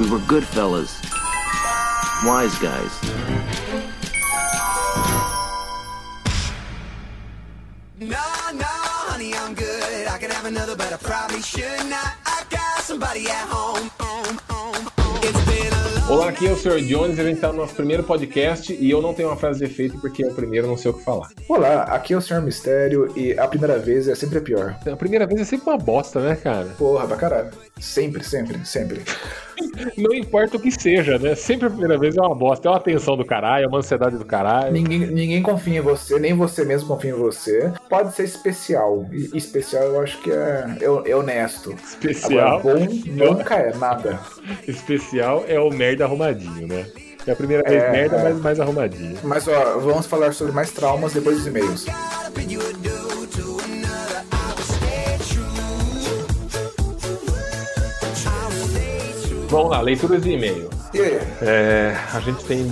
We were good fellas. Wise guys. No, no, honey, I'm good. I could have another, but I probably should not. I got somebody at home. home, home, home. It's been a long Olá, aqui é o Sr. Jones e a gente tá no nosso primeiro podcast e eu não tenho uma frase de efeito porque é o primeiro, não sei o que falar. Olá, aqui é o Sr. Mistério e a primeira vez é sempre a pior. A primeira vez é sempre uma bosta, né, cara? Porra, pra caralho. Sempre, sempre, sempre. Não importa o que seja, né? Sempre a primeira vez é uma bosta. É uma tensão do caralho, é uma ansiedade do caralho. Ninguém, ninguém confia em você, nem você mesmo confia em você. Pode ser especial. E especial eu acho que é, é, é honesto. Especial. Agora, bom nunca é nada. Especial é o merda arrumadinho, né? É a primeira vez É, merda, é. mas mais arrumadinho. Mas ó, vamos falar sobre mais traumas depois dos e-mails. Vamos lá, leituras de e-mail. E aí? É, a gente tem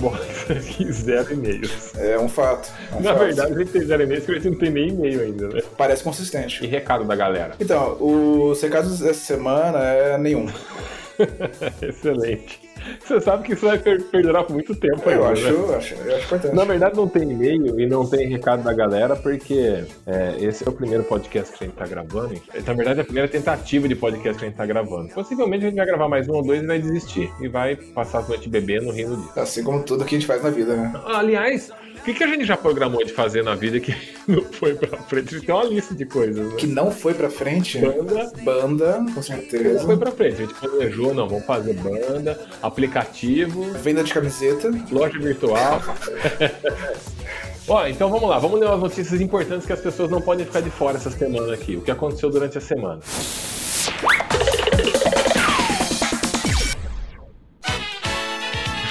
aqui zero e-mails. É um fato. é um Na fato. verdade, a gente tem zero e-mails porque a gente não tem nem e-mail ainda, né? Parece E consistente. recado da galera. Então, os recados dessa semana é nenhum. Excelente. Você sabe que isso vai per- perdurar por muito tempo Eu ainda, acho, né? eu acho, eu acho importante. Na verdade, não tem e-mail e não tem recado da galera, porque é, esse é o primeiro podcast que a gente tá gravando. Na verdade, é a primeira tentativa de podcast que a gente tá gravando. Possivelmente a gente vai gravar mais um ou dois e vai desistir. E vai passar a noite bebendo, rindo disso. Assim como tudo que a gente faz na vida, né? Aliás, o que, que a gente já programou de fazer na vida que não foi pra frente? A gente tem uma lista de coisas, né? Que não foi pra frente. Banda, Banda, com não certeza. foi pra frente. A gente planejou, não, vamos fazer banda, aplicativo, Venda de camiseta. loja virtual. Ó, então vamos lá, vamos ler umas notícias importantes que as pessoas não podem ficar de fora essa semana aqui. O que aconteceu durante a semana.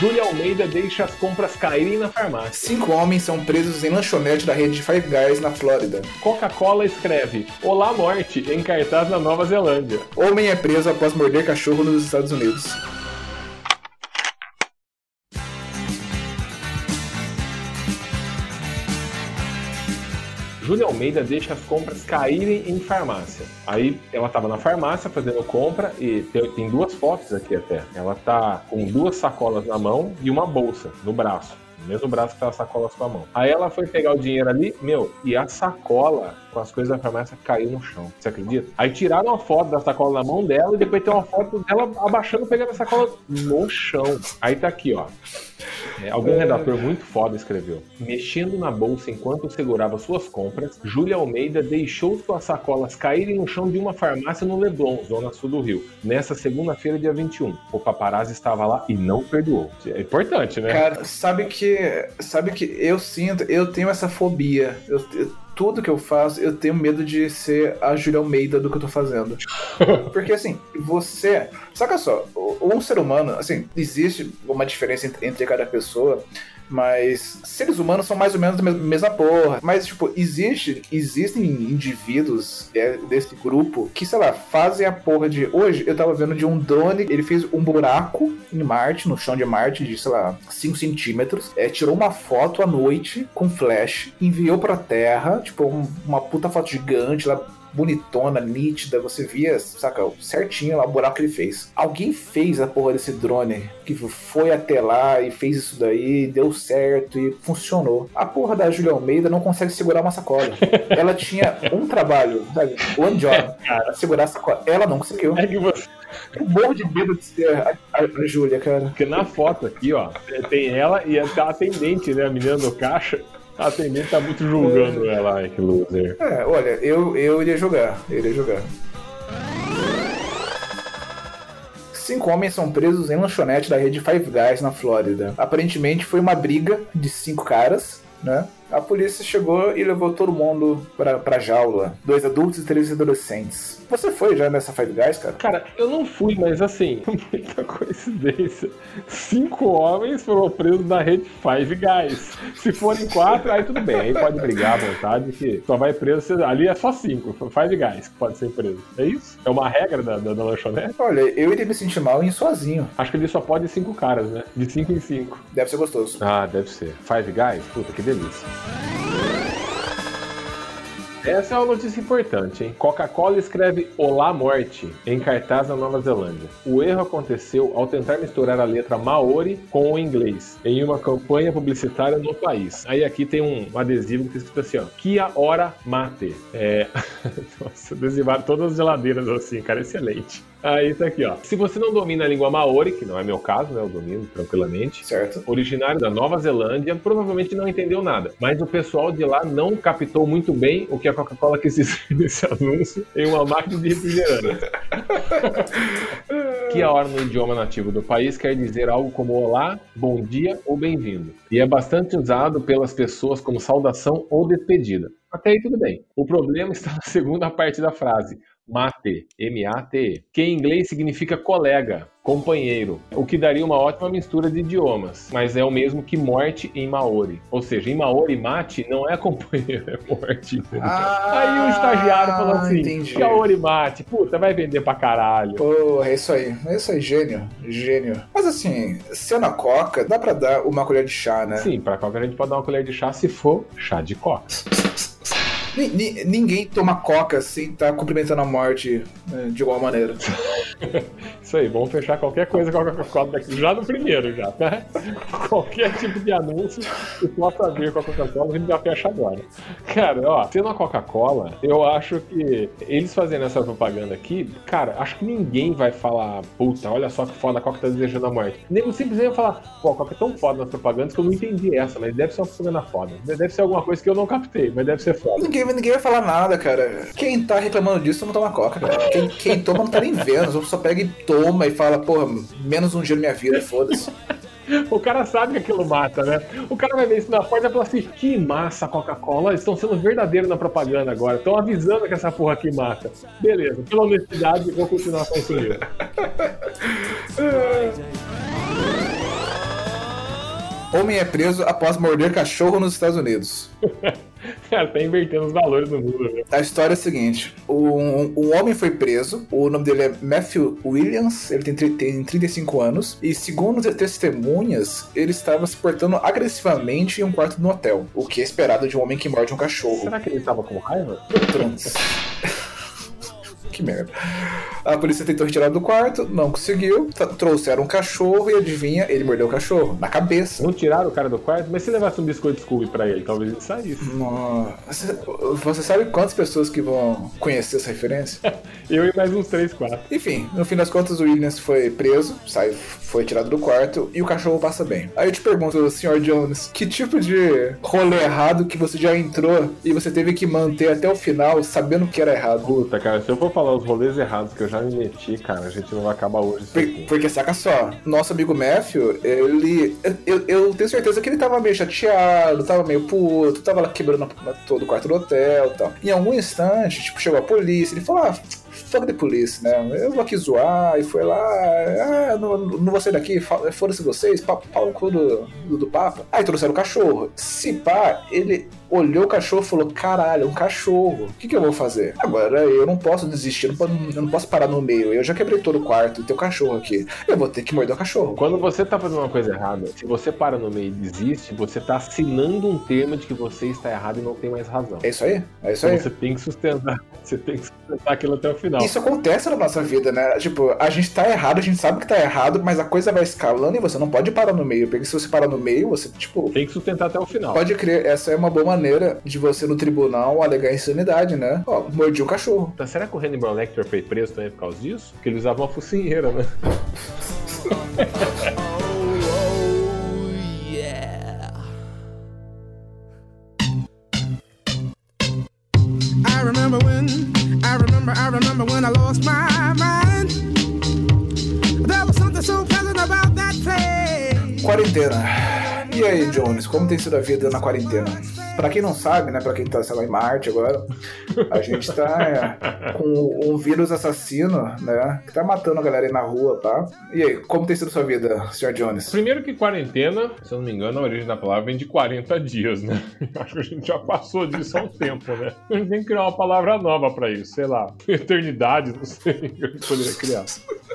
Júlia Almeida deixa as compras caírem na farmácia. Cinco homens são presos em lanchonete da rede Five Guys na Flórida. Coca-Cola escreve Olá Morte em cartaz na Nova Zelândia. Homem é preso após morder cachorro nos Estados Unidos. Júlia Almeida deixa as compras caírem em farmácia. Aí ela tava na farmácia fazendo compra e tem, duas fotos aqui até. Ela tá com duas sacolas na mão e uma bolsa no braço. No mesmo braço que tá as sacolas com a mão. Aí ela foi pegar o dinheiro ali, meu, e a sacola com as coisas da farmácia caiu no chão. Você acredita? Aí tiraram a foto da sacola na mão dela e depois tem uma foto dela abaixando pegando a sacola no chão. Aí tá aqui, ó. É, algum redator muito foda escreveu. Mexendo na bolsa enquanto segurava suas compras, Júlia Almeida deixou suas sacolas caírem no chão de uma farmácia no Leblon, zona sul do Rio, nessa segunda-feira, dia 21. O paparazzi estava lá e não perdoou. É importante, né? Cara, sabe que. Sabe que eu sinto, eu tenho essa fobia. Eu- eu- tudo que eu faço, eu tenho medo de ser a Júlia Almeida do que eu tô fazendo. Porque assim, você. Saca só, um ser humano, assim, existe uma diferença entre, entre cada pessoa. Mas seres humanos são mais ou menos a mes- mesma porra. Mas, tipo, existe, existem indivíduos é, desse grupo que, sei lá, fazem a porra de. Hoje eu tava vendo de um drone, ele fez um buraco em Marte, no chão de Marte, de, sei lá, 5 centímetros. É, tirou uma foto à noite com flash, enviou pra Terra, tipo, um- uma puta foto gigante lá bonitona, nítida, você via, saca, certinho lá o buraco que ele fez. Alguém fez a porra desse drone, que foi até lá e fez isso daí, deu certo e funcionou. A porra da Julia Almeida não consegue segurar uma sacola. Ela tinha um trabalho, sabe, one job, pra segurar a sacola. Ela não conseguiu. É que você. Eu morro de medo de ser a, a, a Júlia, cara. Porque na foto aqui, ó, tem ela e a atendente, né? A menina do caixa. A atendente tá muito julgando ela. Ai, que loser. É, olha, eu, eu iria jogar, eu iria jogar. Cinco homens são presos em lanchonete da rede Five Guys na Flórida. Aparentemente foi uma briga de cinco caras, né? A polícia chegou e levou todo mundo pra, pra jaula. Dois adultos e três adolescentes. Você foi já nessa Five Guys, cara? Cara, eu não fui, mas assim, muita coincidência. Cinco homens foram presos na rede Five Guys. Se forem quatro, aí tudo bem. Aí pode brigar à vontade, que só vai preso. Ali é só cinco. Five Guys que pode ser preso. É isso? É uma regra da, da, da lanchonete? Olha, eu iria me sentir mal em sozinho. Acho que ele só pode cinco caras, né? De cinco em cinco. Deve ser gostoso. Ah, deve ser. Five Guys? Puta, que delícia. Yeah. Essa é uma notícia importante, hein? Coca-Cola escreve Olá Morte em cartaz na Nova Zelândia. O erro aconteceu ao tentar misturar a letra Maori com o inglês em uma campanha publicitária no país. Aí aqui tem um adesivo que está escrito assim, ó. Kia ora mate. É... Nossa, adesivaram todas as geladeiras assim, cara, excelente. Aí tá aqui, ó. Se você não domina a língua maori, que não é meu caso, né? Eu domino tranquilamente. Certo. Originário da Nova Zelândia, provavelmente não entendeu nada. Mas o pessoal de lá não captou muito bem o que a Coca-Cola quis dizer nesse anúncio em uma máquina de refrigerante. que a hora no idioma nativo do país quer dizer algo como olá, bom dia ou bem-vindo. E é bastante usado pelas pessoas como saudação ou despedida. Até aí tudo bem. O problema está na segunda parte da frase. Mate, M-A-T-E, que em inglês significa colega, companheiro, o que daria uma ótima mistura de idiomas, mas é o mesmo que morte em Maori. Ou seja, em Maori, mate não é companheiro, é morte. Ah, Aí o estagiário falou assim: entendi. Maori mate, puta, vai vender pra caralho. Porra, é isso aí. É isso aí, gênio. Gênio. Mas assim, sendo a coca, dá pra dar uma colher de chá, né? Sim, pra qualquer a gente pode dar uma colher de chá se for chá de coca. Ni- ni- ninguém toma coca sem estar cumprimentando a morte né, de alguma maneira. Isso aí, vamos fechar qualquer coisa com a Coca-Cola daqui, já no primeiro, já, tá? Qualquer tipo de anúncio que possa ver com a Coca-Cola, a gente já fecha agora. Cara, ó, sendo a Coca-Cola, eu acho que eles fazendo essa propaganda aqui, cara, acho que ninguém vai falar, puta, olha só que foda a Coca tá desejando a morte. Nem simplesmente vai falar, pô, a Coca é tão foda nas propagandas que eu não entendi essa, mas deve ser uma propaganda foda. Deve ser alguma coisa que eu não captei, mas deve ser foda. Ninguém, ninguém vai falar nada, cara. Quem tá reclamando disso não toma coca, cara. Quem, quem toma não tá nem vendo. Só pega e toma e fala, porra, menos um dia na minha vida, foda-se. O cara sabe que aquilo mata, né? O cara vai ver isso na porta e falar assim: que massa Coca-Cola, estão sendo verdadeiros na propaganda agora, estão avisando que essa porra aqui mata. Beleza, pela honestidade, vou continuar consumindo. Homem é preso após morder cachorro nos Estados Unidos. Cara, tá invertendo os valores do mundo, né? A história é a seguinte: um, um homem foi preso, o nome dele é Matthew Williams, ele tem, tem 35 anos, e segundo as testemunhas, ele estava se portando agressivamente em um quarto no hotel, o que é esperado de um homem que morde um cachorro. Será que ele tava com raiva? Que merda. A polícia tentou retirar do quarto, não conseguiu. Trouxeram um cachorro e adivinha, ele mordeu o cachorro na cabeça. Não tiraram o cara do quarto, mas se levasse um biscoito Scooby pra ele, talvez ele saísse. Nossa, você sabe quantas pessoas que vão conhecer essa referência? Eu e mais uns 3, 4. Enfim, no fim das contas, o Williams foi preso, sai, foi tirado do quarto e o cachorro passa bem. Aí eu te pergunto, Sr. Jones, que tipo de rolê errado que você já entrou e você teve que manter até o final sabendo que era errado? Puta, cara, se eu for falar os rolês errados que eu já me meti, cara, a gente não vai acabar hoje. Por-. Porque saca só, nosso amigo Matthew, ele. Eu, eu tenho certeza que ele tava meio chateado, tava meio puto, tava lá quebrando todo o quarto do hotel e tal. Em algum instante, tipo, chegou a polícia, ele falou, ah, fuck the police, né? Eu vou aqui zoar, e foi lá, ah, não, não vou sair daqui, foda-se vocês, pau, no cu do, do, do Papa. Aí trouxeram o cachorro. Se pá, ele olhou o cachorro e falou: caralho, um cachorro. O que, que eu vou fazer? Agora eu não posso desistir, eu não, posso parar no meio. Eu já quebrei todo o quarto e tem um cachorro aqui. Eu vou ter que morder o cachorro. Quando você tá fazendo uma coisa errada, se você para no meio e desiste, você tá assinando um termo de que você está errado e não tem mais razão. É isso aí? É isso Então aí. você tem que sustentar, você tem que sustentar aquilo até o final. Isso acontece na nossa vida, né? Tipo, a gente tá errado, a gente sabe que tá errado, mas a coisa vai escalando e você não pode parar no meio. Porque se você parar no meio, você, tipo, Tem que sustentar até o final. Pode crer, essa é uma boa maneira de você no tribunal alegar insanidade, né? Ó, mordi o cachorro. Tá, Será que o Hannibal Lecter foi preso também por causa disso? Porque ele usava uma focinheira, né? I remember when, I remember, I remember when I lost my mind. There was something so pleasant about that place. Quarentena. E aí, Jones, como tem sido a vida na quarentena? Pra quem não sabe, né? Pra quem tá, sei lá, em Marte agora, a gente tá é, com um vírus assassino, né? Que tá matando a galera aí na rua, tá? E aí, como tem sido sua vida, Sr. Jones? Primeiro que quarentena, se eu não me engano, a origem da palavra vem de 40 dias, né? Acho que a gente já passou disso há um tempo, né? A gente tem que criar uma palavra nova pra isso, sei lá. Eternidade, não sei o que gente poderia criar.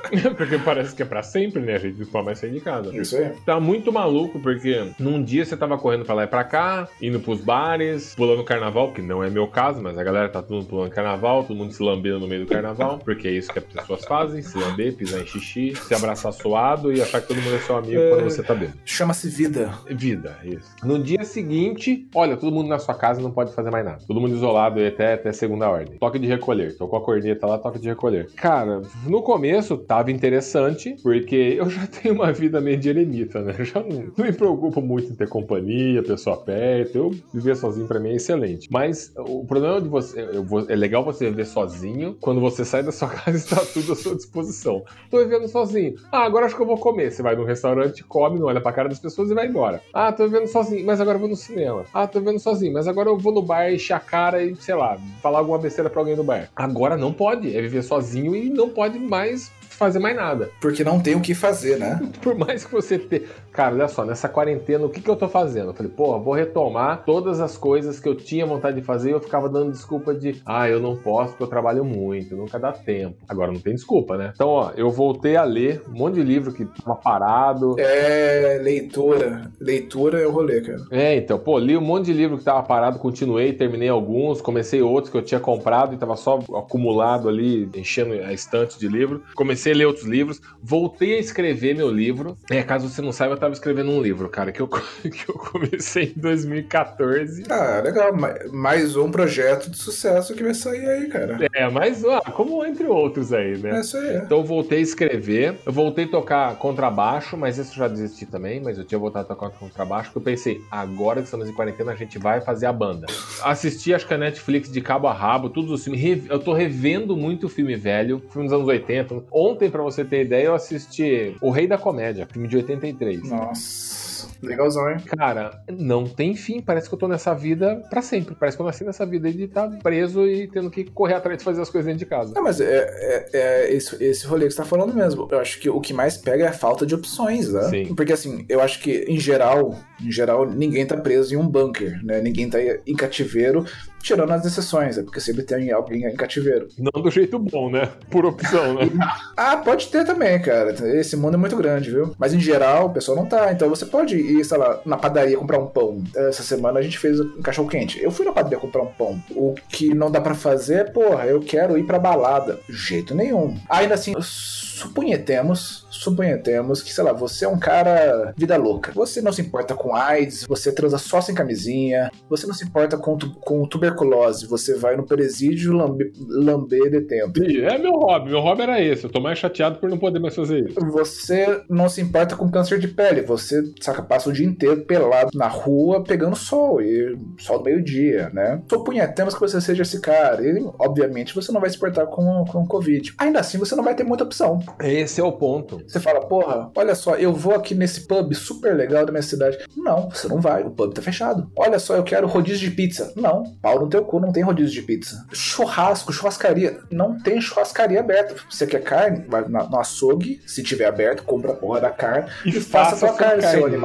porque parece que é pra sempre, né? A gente não pode mais sair de casa. Isso aí. Tá muito maluco, porque num dia você tava correndo pra lá e pra cá, indo pros bares, pulando carnaval, que não é meu caso, mas a galera tá todo mundo pulando carnaval, todo mundo se lambendo no meio do carnaval, porque é isso que as pessoas fazem, se lamber, pisar em xixi, se abraçar suado e achar que todo mundo é seu amigo quando você tá bêbado. Chama-se vida. Vida, isso. No dia seguinte, olha, todo mundo na sua casa não pode fazer mais nada. Todo mundo isolado e até, até segunda ordem. Toque de recolher. Tocou a corneta lá, toque de recolher. Cara, no começo tava interessante, porque eu já tenho uma vida meio de eremita, né? Eu já não, não me preocupo muito em ter companhia, pessoa perto. Eu viver sozinho pra mim é excelente. Mas o problema de você. vou- é legal você viver sozinho quando você sai da sua casa e está tudo à sua disposição. Tô vivendo sozinho. Ah, agora acho que eu vou comer. Você vai no restaurante, come, não olha pra cara das pessoas e vai embora. Ah, tô vivendo sozinho, mas agora eu vou no cinema. Ah, tô vivendo sozinho, mas agora eu vou no bar encher a cara e, sei lá, falar alguma besteira pra alguém do bar. Agora não pode. É viver sozinho e não pode mais fazer mais nada. Porque não tem o que fazer, né? Por mais que você tenha. Cara, olha só, nessa quarentena, o que, que eu tô fazendo? Eu falei, porra, vou retomar todas as coisas que eu tinha vontade de fazer e eu ficava dando desculpa de, ah, eu não posso porque eu trabalho muito, nunca dá tempo. Agora não tem desculpa, né? Então, ó, eu voltei a ler um monte de livro que tava parado. É leitura. Leitura é o rolê, cara. É, então, pô, li um monte de livro que tava parado, continuei, terminei alguns, comecei outros que eu tinha comprado e tava só acumulado ali, enchendo a estante de livro. Comecei a ler outros livros, voltei a escrever meu livro. É, caso você não saiba, eu tava escrevendo um livro, cara, que eu, que eu comecei em 2014. Ah, legal. Ma- Mais um projeto de sucesso que vai sair aí, cara. É, mas, ó, como entre outros aí, né? É isso aí. Então eu voltei a escrever, eu voltei a tocar contrabaixo, mas isso eu já desisti também, mas eu tinha voltado a tocar contrabaixo, porque eu pensei, agora que estamos em quarentena, a gente vai fazer a banda. Assisti, acho que a Netflix de cabo a rabo, todos os filmes, eu tô revendo muito filme velho, filme dos anos 80. Ontem, pra você ter ideia, eu assisti O Rei da Comédia, filme de 83. Nossa, legalzão, hein? Cara, não tem fim. Parece que eu tô nessa vida pra sempre. Parece que eu nasci nessa vida de estar preso e tendo que correr atrás de fazer as coisas dentro de casa. Não, mas é, é, é esse, esse rolê que você tá falando mesmo. Eu acho que o que mais pega é a falta de opções, né? Sim. Porque assim, eu acho que em geral, em geral, ninguém tá preso em um bunker, né? Ninguém tá em cativeiro, tirando as exceções, é porque sempre tem alguém em cativeiro. Não do jeito bom, né? Por opção, né? Ah, pode ter também, cara. Esse mundo é muito grande, viu? Mas em geral, o pessoal não tá. Então você pode ir, sei lá, na padaria comprar um pão. Essa semana a gente fez um cachorro quente. Eu fui na padaria comprar um pão. O que não dá pra fazer, porra, eu quero ir pra balada. Jeito nenhum. Ainda assim, suponhetemos, suponhetemos que, sei lá, você é um cara vida louca. Você não se importa com AIDS, você transa só sem camisinha, você não se importa com, tu- com tuberculose, você vai no presídio lamber, lamber detento. Ih, É meu hobby. Meu hobby era esse. Eu tô mais chateado por não poder mais fazer isso. Você não se importa com câncer de pele, você, saca, passa o dia inteiro pelado na rua pegando sol, e sol do meio-dia, né? Supunhetemos que você seja esse cara, e obviamente você não vai se importar com, com Covid. Ainda assim, você não vai ter muita opção. Esse é o ponto. Você fala, porra, olha só, eu vou aqui nesse pub super legal da minha cidade. Não, você não vai, o pub tá fechado. Olha só, eu quero rodízio de pizza. Não, pau no teu cu, não tem rodízio de pizza. Churrasco, churrascaria. Não tem churrascaria aberta. Você quer carne? Vai no açougue, se tiver aberto, compra a porra da carne e, E faça a tua sua carne, carne, seu né?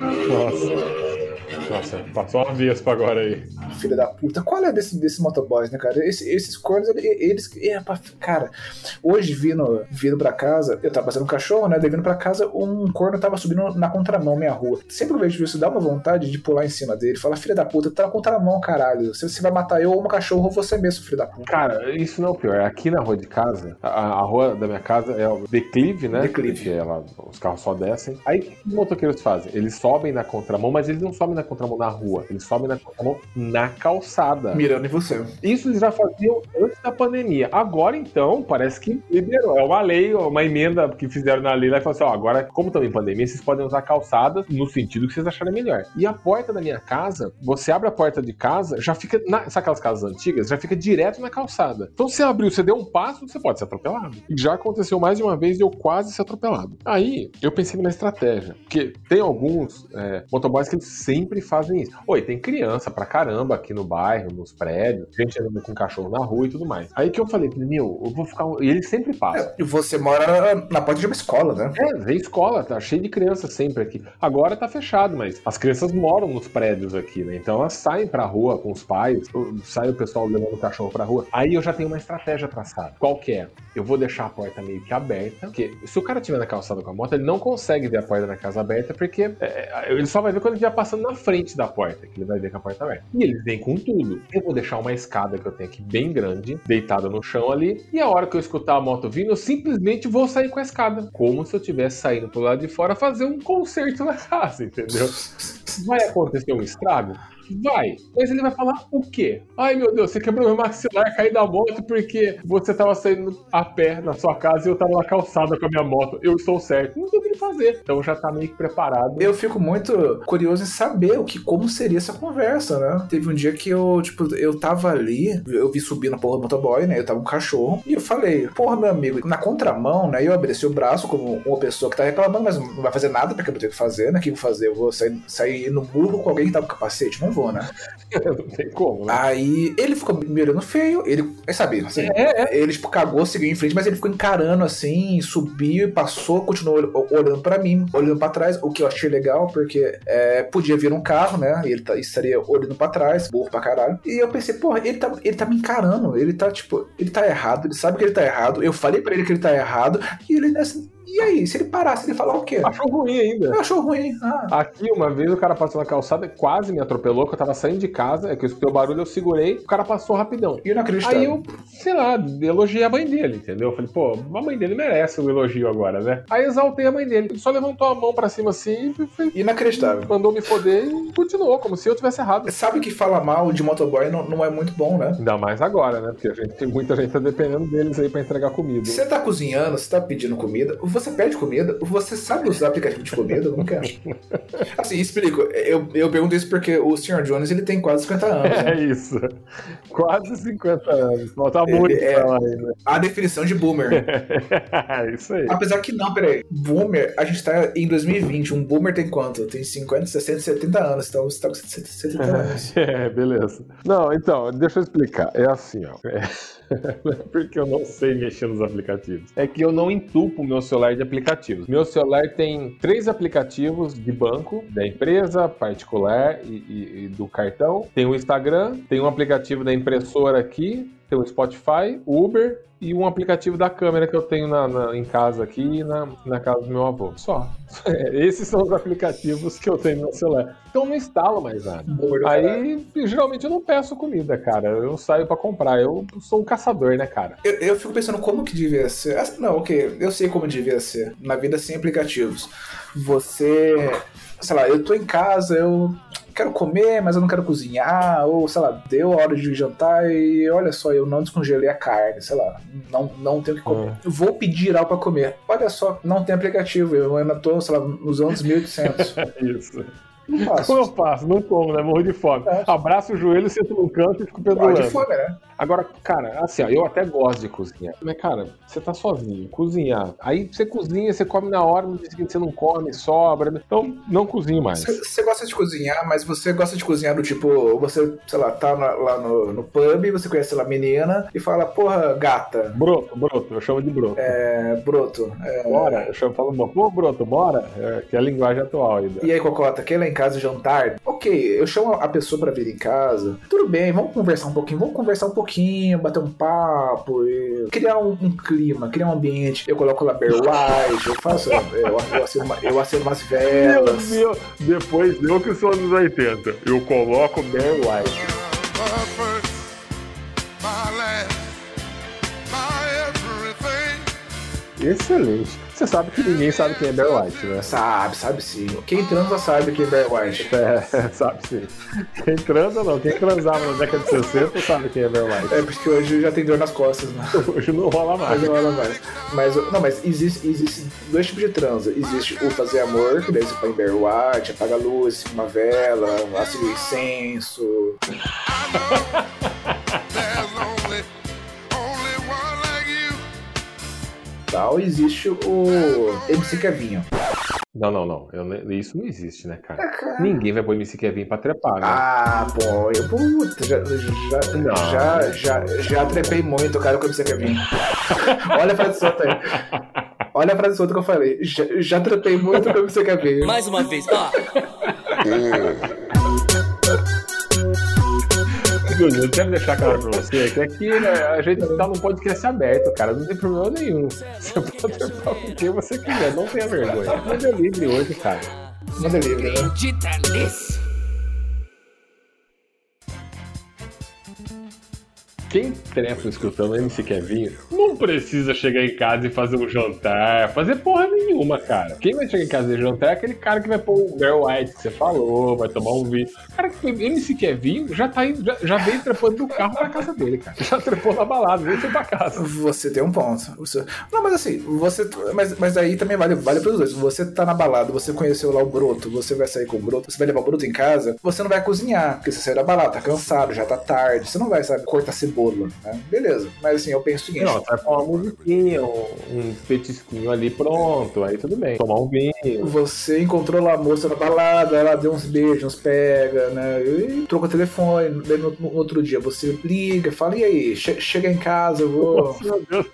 Nossa. Nossa, passou uma vespa agora aí. Filha da puta. Qual é desse, desse motoboys, né, cara? Esse- esses cornos, ele- eles. É, pá, cara, hoje vindo, vindo pra casa, eu tava passando um cachorro, né? Daí vindo pra casa, um corno tava subindo na contramão minha rua. Sempre que eu vejo isso, dá uma vontade de pular em cima dele. Fala, filha da puta, tá na contramão, caralho. Se você vai matar eu ou um cachorro ou você mesmo, filho da puta. Cara, isso não é o pior. Aqui na rua de casa, a, a rua da minha casa é o declive, né? Declive. Porque ela, os carros só descem. Aí o que os motoqueiros fazem? Eles sobem na contramão, mas eles não sobem na contramão na rua. Eles sobem na contramão na calçada. Mirando em você. Isso eles já faziam antes da pandemia. Agora, então, parece que liberou. É uma lei, uma emenda que fizeram na lei lá e falaram assim: ó, agora, como estamos em pandemia, vocês podem usar calçadas no sentido que vocês acharem melhor. E a porta da minha casa, você abre a porta de casa, já fica. Na, sabe aquelas casas antigas? Já fica direto na calçada. Então você abriu, você deu um passo, você pode ser atropelado. E já aconteceu mais de uma vez de eu quase ser atropelado. Aí eu pensei numa estratégia. Porque tem alguns é, motoboys que eles sempre fazem isso. Oi, tem criança pra caramba aqui no bairro, nos prédios, gente andando com cachorro na rua e tudo mais. Aí que eu falei, meu, eu vou ficar. um-" E ele sempre passa. E você mora na, na porta de uma escola, né? É, vem escola, tá cheio de crianças sempre aqui. Agora tá fechado, mas as crianças moram nos prédios aqui, né? Então elas saem pra rua com os pais, sai o pessoal levando o cachorro pra rua. Aí eu já tenho uma estratégia traçada. Qual que é? Eu vou deixar a porta meio que aberta, porque se o cara estiver na calçada com a moto, ele não consegue ver a porta da casa aberta, porque é, ele só vai ver quando ele estiver passando na frente da porta, que ele vai ver com a porta aberta. E eles vêm com tudo. Eu vou deixar uma escada que eu tenho aqui bem grande, deitada no chão ali, e a hora que eu escutar a moto vindo, eu simplesmente vou sair com a escada. Como se eu estivesse saindo pro lado de fora fazer um concerto na casa, entendeu? Vai acontecer um estrago? Vai. Mas ele vai falar o quê? Ai meu Deus, você quebrou meu maxilar, caí da moto porque você tava saindo a pé na sua casa e eu tava na calçada com a minha moto. Eu estou certo. Não tem o que fazer. Então já tá meio que preparado. Eu fico muito curioso em saber o que, como seria essa conversa, né? Teve um dia que eu, tipo, eu tava ali, eu vi subir na porra do motoboy, né? Eu tava um cachorro, e eu falei, porra, meu amigo, na contramão, né? Eu abreci o braço como uma pessoa que tá reclamando, mas não vai fazer nada porque eu tenho que fazer, né? O que eu vou fazer? Eu vou sair, sair no murro com alguém que tá com capacete? Não vou, né? não tem como, né? Aí ele ficou me olhando feio, ele, é sabe, assim, É, ele tipo cagou, seguiu em frente, mas ele ficou encarando assim, subiu e passou, continuou ol- olhando pra mim, olhando pra trás, o que eu achei legal, porque é, podia vir um carro, né? E ele tá, estaria olhando pra trás, burro pra caralho. E eu pensei, porra, ele tá, ele tá me encarando, ele tá, tipo, ele tá errado, ele sabe que ele tá errado. Eu falei pra ele que ele tá errado, e ele assim, e aí, se ele parasse, ele falar o quê? Achou ruim ainda. Eu achou ruim. Ah, Aqui, uma vez, o cara passou na calçada, quase me atropelou, que eu tava saindo de casa, é que eu escutei o barulho, eu segurei, o cara passou rapidão. e eu não acreditava. Aí eu, sei lá, elogiei a mãe dele, entendeu? Eu falei, pô, a mãe dele merece um elogio agora, né? Aí exaltei a mãe dele. Ele só levantou a mão pra cima assim e foi- Inacreditável. mandou me foder e continuou, como se eu tivesse errado. Sabe que fala mal de motoboy não, não é muito bom, né? Ainda mais agora, né? Porque a gente muita gente tá dependendo deles aí pra entregar comida. Você tá cozinhando, você tá pedindo comida, você pede comida, você sabe usar aplicativo de comida? Não quer. Assim, explico. Eu, eu pergunto isso porque o Sr. Jones ele tem quase 50 anos. né? É isso. Quase 50 anos. Falta muito Ele é- pra lá ainda. A definição de boomer. É isso aí. Apesar que não, peraí. Boomer, a gente tá em 2020. Um boomer tem quanto? Tem 50, 60, 70 anos. Então você tá com 70, 70 anos. É, beleza. Não, então, deixa eu explicar. É assim, ó. É... Porque eu não sei mexer nos aplicativos. É que eu não entupo meu celular de aplicativos. Meu celular tem três aplicativos de banco, da empresa, particular e, e- e do cartão. Tem o Instagram, tem um aplicativo da impressora aqui, tem o Spotify, Uber e um aplicativo da câmera que eu tenho na, na- em casa aqui e na, na casa do meu avô. Só. Esses são os aplicativos que eu tenho no celular. Então não instalo mais nada. Aí, geralmente eu não peço comida, cara. Eu saio pra comprar. Eu sou um caçador, né, cara? Eu, eu fico pensando como que devia ser. Ah, Não, ok, eu sei como devia ser. Na vida sem aplicativos. Você. Sei lá, eu tô em casa, eu quero comer, mas eu não quero cozinhar. Ou, sei lá, deu a hora de jantar e olha só, eu não descongelei a carne, sei lá, não, não tenho o que comer. Vou pedir algo pra comer. Olha só, não tem aplicativo, eu ainda tô, sei lá, nos anos 1800. Isso. Não Como faço. eu faço? Não como, né? Morro de fome. É. Abraço o joelho, sento no canto e fico pendurando. fome, né? Agora, cara, assim, ó, eu até gosto de cozinhar. Mas, cara, você tá sozinho, cozinhar. Aí você cozinha, você come na hora, no dia seguinte você não come, sobra. Então, não cozinho mais. Você você gosta de cozinhar, mas você gosta de cozinhar do tipo, você, sei lá, tá na- lá no, no pub, você conhece lá a menina e fala, porra, gata, Broto, broto, eu chamo de broto. é, broto, é, Bora, eu chamo, falo, pô, broto, bora. É, que é a linguagem atual ainda. E aí, Cocota, quer ir lá em casa jantar? Ok, eu chamo a pessoa pra vir em casa. Tudo bem, vamos conversar um pouquinho, vamos conversar um pouquinho, bater um papo, e criar um, um clima, criar um ambiente. Eu coloco lá Bear White, eu faço, eu, eu, acendo, uma- eu acendo umas Meu velas. Deus, depois eu que sou anos 80. Eu coloco Bear White. Excelente. Você sabe que ninguém sabe quem é Bear White, né? Sabe, sabe sim. Quem transa sabe que é Bear White. É, sabe sim. Quem transa não, quem transava na década de 60 sabe quem é Bear White. É porque hoje já tem dor nas costas, né? Hoje não rola mais. Mas não era mais. Mas, não, mas existe, existe dois tipos de transa. Existe o fazer amor, que daí você põe Bear White, apaga a luz, uma vela, acende o incenso. There's only tal. Existe o MC Kevinho. Não, não, não. Eu isso não existe, né, cara? É, cara. Ninguém vai pôr MC Kevin pra trepar, né? Ah, pô, eu puta, já, já, Não. já, já, já trepei muito, cara, você quer vir. Olha a frase solta aí. Olha a frase solta que eu falei. Já, já trepei muito, você quer vir. Mais uma vez, ó. Júlio, eu quero deixar claro pra você que aqui né, a gente tá num podcast aberto, cara. Não tem problema nenhum. Você pode trepar com quem você quiser, não tenha vergonha. É livre hoje, cara. Manda livre, né? Acredita? Quem trepa escutando MC Kevin não precisa chegar em casa e fazer um jantar, fazer porra nenhuma, cara. Quem vai chegar em casa e jantar é aquele cara que vai pôr o Barrel White que você falou, vai tomar um vinho. Cara, que MC Kevin já tá indo, já, já veio trepando do carro pra casa dele, cara. Já trepou na balada, veio pra casa. Você tem um ponto. Você... Não, mas assim, você. Mas, mas aí também vale, vale pros dois. Você tá na balada, você conheceu lá o broto, você vai sair com o broto, você vai levar o broto em casa, você não vai cozinhar, porque você saiu da balada, tá cansado, já tá tarde, você não vai, sabe, cortar cebola, né? Beleza. Mas assim, eu penso o seguinte. Não, vai pôr uma musiquinha, um, petisquinho ali pronto, aí tudo bem. Tomar um vinho. Você encontrou lá a moça na balada, ela deu uns beijos, uns pega, né? E troca o telefone. Daí no, no outro dia você liga, fala, e aí, che- chega em casa, eu vou. Meu Deus,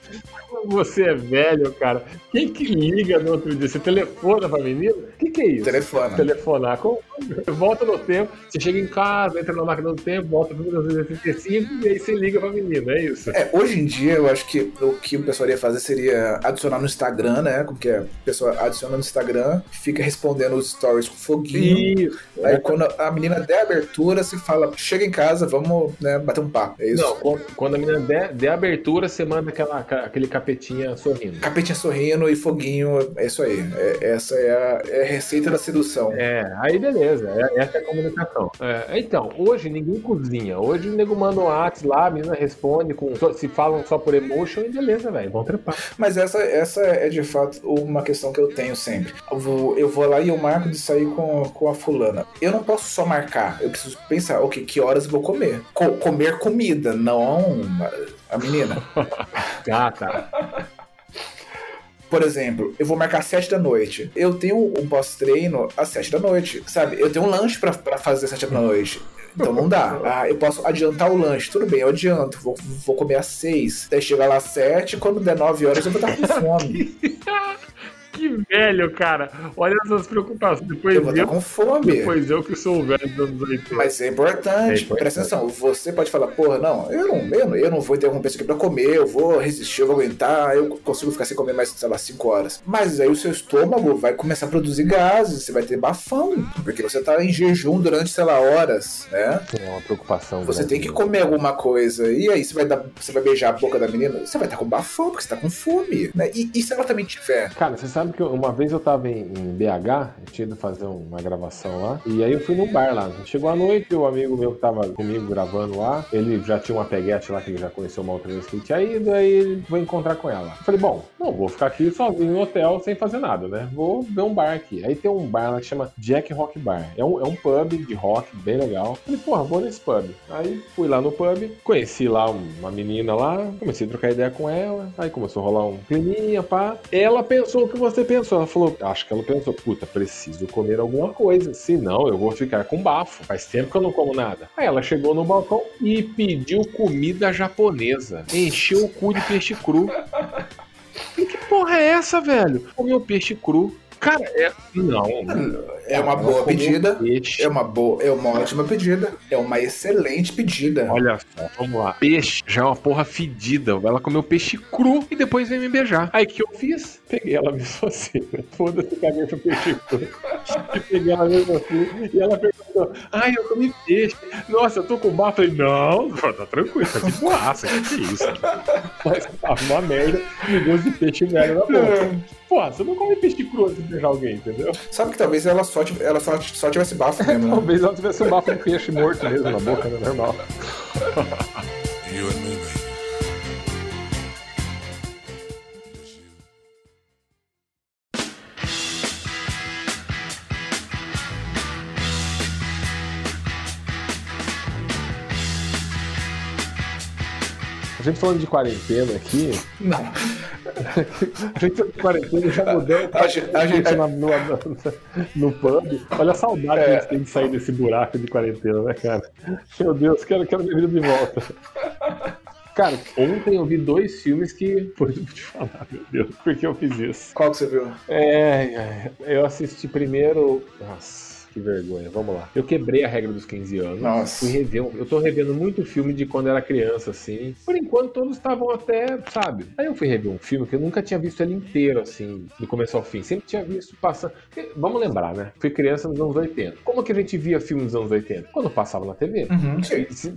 como você é velho, cara. Quem que liga no outro dia? Você telefona pra menina? O que, que é isso? Telefona. Telefonar. Como- Volta no tempo, você chega em casa, entra na máquina do tempo, volta para 1965 e aí você liga pra menina, é isso. É, hoje em dia eu acho que o que o pessoal ia fazer seria adicionar no Instagram, né? Como que é? A pessoa adiciona no Instagram, fica respondendo os stories com foguinho. Isso. Aí quando a menina der abertura, você fala, chega em casa, vamos né, bater um papo. É isso? Não, quando- a menina der, der abertura, você manda aquela, aquele capetinha sorrindo. Capetinha sorrindo e foguinho, é isso aí. É- essa é a, é a receita da sedução. É, aí beleza, é- essa é a comunicação. É, então, hoje ninguém cozinha. Hoje o nego manda um WhatsApp lá, a menina responde, com, se falam só por emotion e beleza, velho, vão trepar. Mas essa, essa é de fato uma questão que eu tenho sempre. Eu vou, eu vou lá e eu marco de sair com, com a fulana. Eu não posso só marcar, eu preciso pensar, ok, que horas eu vou comer? Co- comer comida, não a menina. Ah, tá. Por exemplo, eu vou marcar às 7 da noite. Eu tenho um pós-treino às 7 da noite, sabe? Eu tenho um lanche pra, fazer às 7 da noite. Então não dá. Ah, eu posso adiantar o lanche. Tudo bem, eu adianto. Vou, vou comer às 6. Daí chega lá às 7. Quando der 9 horas, eu vou estar com fome. Que velho, cara. Olha essas preocupações. Depois Eu vou estar eu, com fome. depois eu que sou o velho dos anos 80. Mas é importante, É importante. presta atenção. Você pode falar, porra, não, eu não, eu não, eu não vou interromper isso aqui pra comer, eu vou resistir, eu vou aguentar, eu consigo ficar sem comer mais, sei lá, 5 horas. Mas aí o seu estômago vai começar a produzir gases, você vai ter bafão, porque você tá em jejum durante, sei lá, horas, né? É uma preocupação. Você grande. tem que comer alguma coisa. E aí você vai, dar, você vai beijar a boca da menina, você vai estar com bafão, porque você tá com fome, né? E, e se ela também tiver? Cara, você sabe que eu- uma vez eu tava em, em BH, eu tinha ido fazer uma gravação lá, e aí eu fui num bar lá. Chegou a noite, o amigo meu que tava comigo gravando lá, ele já tinha uma peguete lá que ele já conheceu uma outra vez que tinha ido, aí ele foi encontrar com ela. Eu falei, bom, não vou ficar aqui sozinho no hotel sem fazer nada, né? Vou ver um bar aqui. Aí tem um bar lá que chama Jack Rock Bar. É um, é um pub de rock bem legal. Falei, porra, vou nesse pub. Aí fui lá no pub, conheci lá um- uma menina lá, comecei a trocar ideia com ela, aí começou a rolar um climinha, pá. Ela pensou que você pensou. Ela falou, acho que ela pensou, puta, preciso comer alguma coisa, senão eu vou ficar com bafo. Faz tempo que eu não como nada. Aí ela chegou no balcão e pediu comida japonesa. Encheu o cu de peixe cru. Falei, que porra é essa, velho? Comeu peixe cru. Cara, é. Não. É uma boa pedida. Peixe. É uma boa, é uma ótima pedida. É uma excelente pedida. Olha só, vamos lá. Peixe já é uma porra fedida. Ela comeu peixe cru e depois veio me beijar. Aí o que eu fiz? Peguei ela mesmo assim. Foda-se, caguei pro peixe cru. Peguei ela mesmo assim. E ela perguntou: Ai, eu comi peixe. Nossa, eu tô com bafo. Falei: Não, tá tranquilo, tá de boaça. Que que é isso? Mas tava uma merda e gosto de peixe velho na boca. Pô, você não come peixe cru antes de beijar alguém, entendeu? Sabe que talvez ela só, ela só, só tivesse bafo mesmo, né? Talvez ela tivesse um bafo de peixe morto mesmo na boca, né? Normal. gente falando de quarentena aqui, Não. a gente de quarentena já mudou A gente- a gente- na- no, no, pub. Olha a saudade É. que a gente tem de sair desse buraco de quarentena, né, cara? Meu Deus, quero, quero minha vida de volta. Cara, ontem eu vi dois filmes que. Pô, eu vou te falar, meu Deus, por que eu fiz isso? Qual que você viu? É, é, eu assisti primeiro. Nossa, que vergonha. Vamos lá. Eu quebrei a regra dos 15 anos. Nossa. Fui rever. Eu tô revendo muito filme de quando era criança, assim. Por enquanto, todos estavam até, sabe? Aí eu fui rever um filme que eu nunca tinha visto ele inteiro, assim, do começo ao fim. Sempre tinha visto passando. Vamos lembrar, né? Fui criança nos anos 80. Como que a gente via filme nos anos 80? Quando passava na TV. Uhum,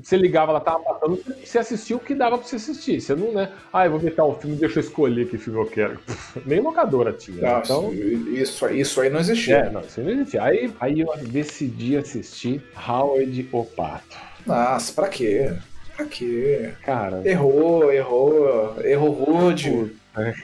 Você ligava, ela tava passando, você assistiu o que dava pra você assistir. Você não, né? Ah, eu vou ver tal filme, deixa eu escolher que filme eu quero. Nem locadora tinha. né? Nossa, Então, isso, isso aí não existia. é, não, isso não existia. Aí, aí eu decidi assistir Howard o Pato. Nossa, pra quê? Pra quê? Cara, Errou, errou, errou rude,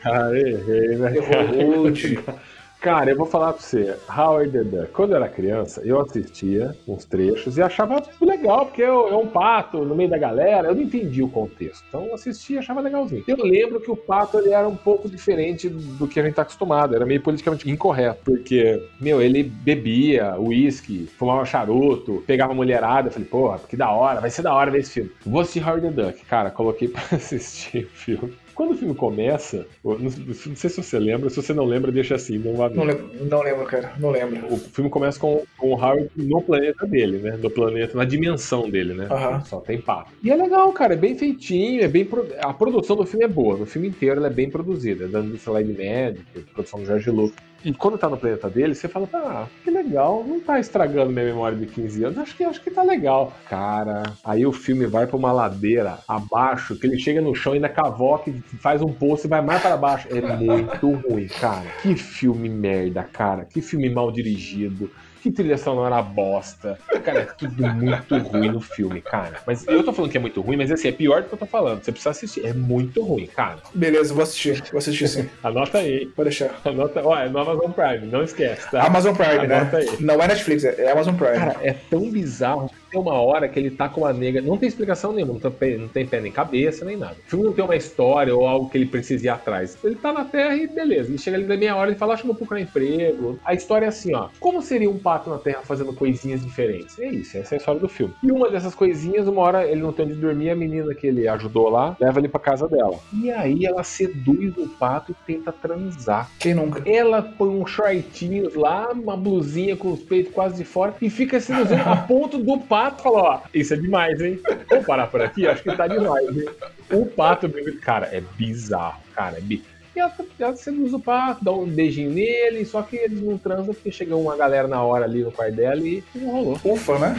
cara, errei, né? errou rude. Cara, eu vou falar pra você, Howard the Duck. Quando eu era criança, eu assistia uns trechos e achava legal, porque eu- é um pato no meio da galera, eu não entendi o contexto. Então eu assistia e achava legalzinho. Eu lembro que o pato ele era um pouco diferente do que a gente tá acostumado, era meio politicamente incorreto, porque, meu, ele bebia uísque, fumava charuto, pegava mulherada. Eu falei, porra, que da hora, vai ser da hora ver esse filme. Vou assistir Howard the Duck. Cara, coloquei pra assistir o filme. Quando o filme começa, não sei se você lembra, se você não lembra, deixa assim, não vá. Não lembro, não lembro, cara, não lembro. O filme começa com, com o Howard no planeta dele, né? No planeta, na dimensão dele, né? Aham. Só tem papo. E é legal, cara. É bem feitinho, é bem. pro- A produção do filme é boa. No filme inteiro ela é bem produzida. É da Light Magic, produção do Jorge Lucas. E quando tá no planeta dele, você fala, ah, que legal, não tá estragando minha memória de 15 anos. Acho que, acho que tá legal. Cara, aí o filme vai pra uma ladeira abaixo, que ele chega no chão e ainda cavoca faz um poço e vai mais para baixo. É muito ruim, cara. Que filme merda, cara. Que filme mal dirigido. Que trilha sonora bosta. Cara, é tudo muito ruim no filme, cara. Mas eu tô falando que é muito ruim, mas assim, é pior do que eu tô falando. Você precisa assistir. É muito ruim, cara. Beleza, vou assistir, vou assistir sim. Anota aí. Vou deixar. Anota. Ó, é no Amazon Prime, não esquece, tá? Amazon Prime, né? Anota aí. Não é Netflix, é Amazon Prime. Cara, é tão bizarro. Tem uma hora que ele tá com uma nega. Não tem explicação nenhuma, não tem, pé, não tem pé nem cabeça, nem nada. O filme não tem uma história ou algo que ele precise ir atrás. Ele tá na Terra e beleza. Ele chega ali da meia hora e fala: Acho que vou procurar emprego. A história é assim, ó. Como seria um pato na Terra fazendo coisinhas diferentes? É isso, essa é a história do filme. E uma dessas coisinhas, uma hora ele não tem onde dormir, a menina que ele ajudou lá leva ele pra casa dela. E aí ela seduz o pato e tenta transar. Quem nunca? Ela põe um shortinhos lá, uma blusinha com os peitos quase de fora e fica se usando a ponto do pato falar, ó, isso é demais, hein? Vamos parar por aqui? Acho que tá demais, hein? O pato, cara, é bizarro, cara, é bi... E ela, ela seduz o pato, dá um beijinho nele, só que eles não transam porque chegou uma galera na hora ali no quarto dela e não rolou. Ufa, né?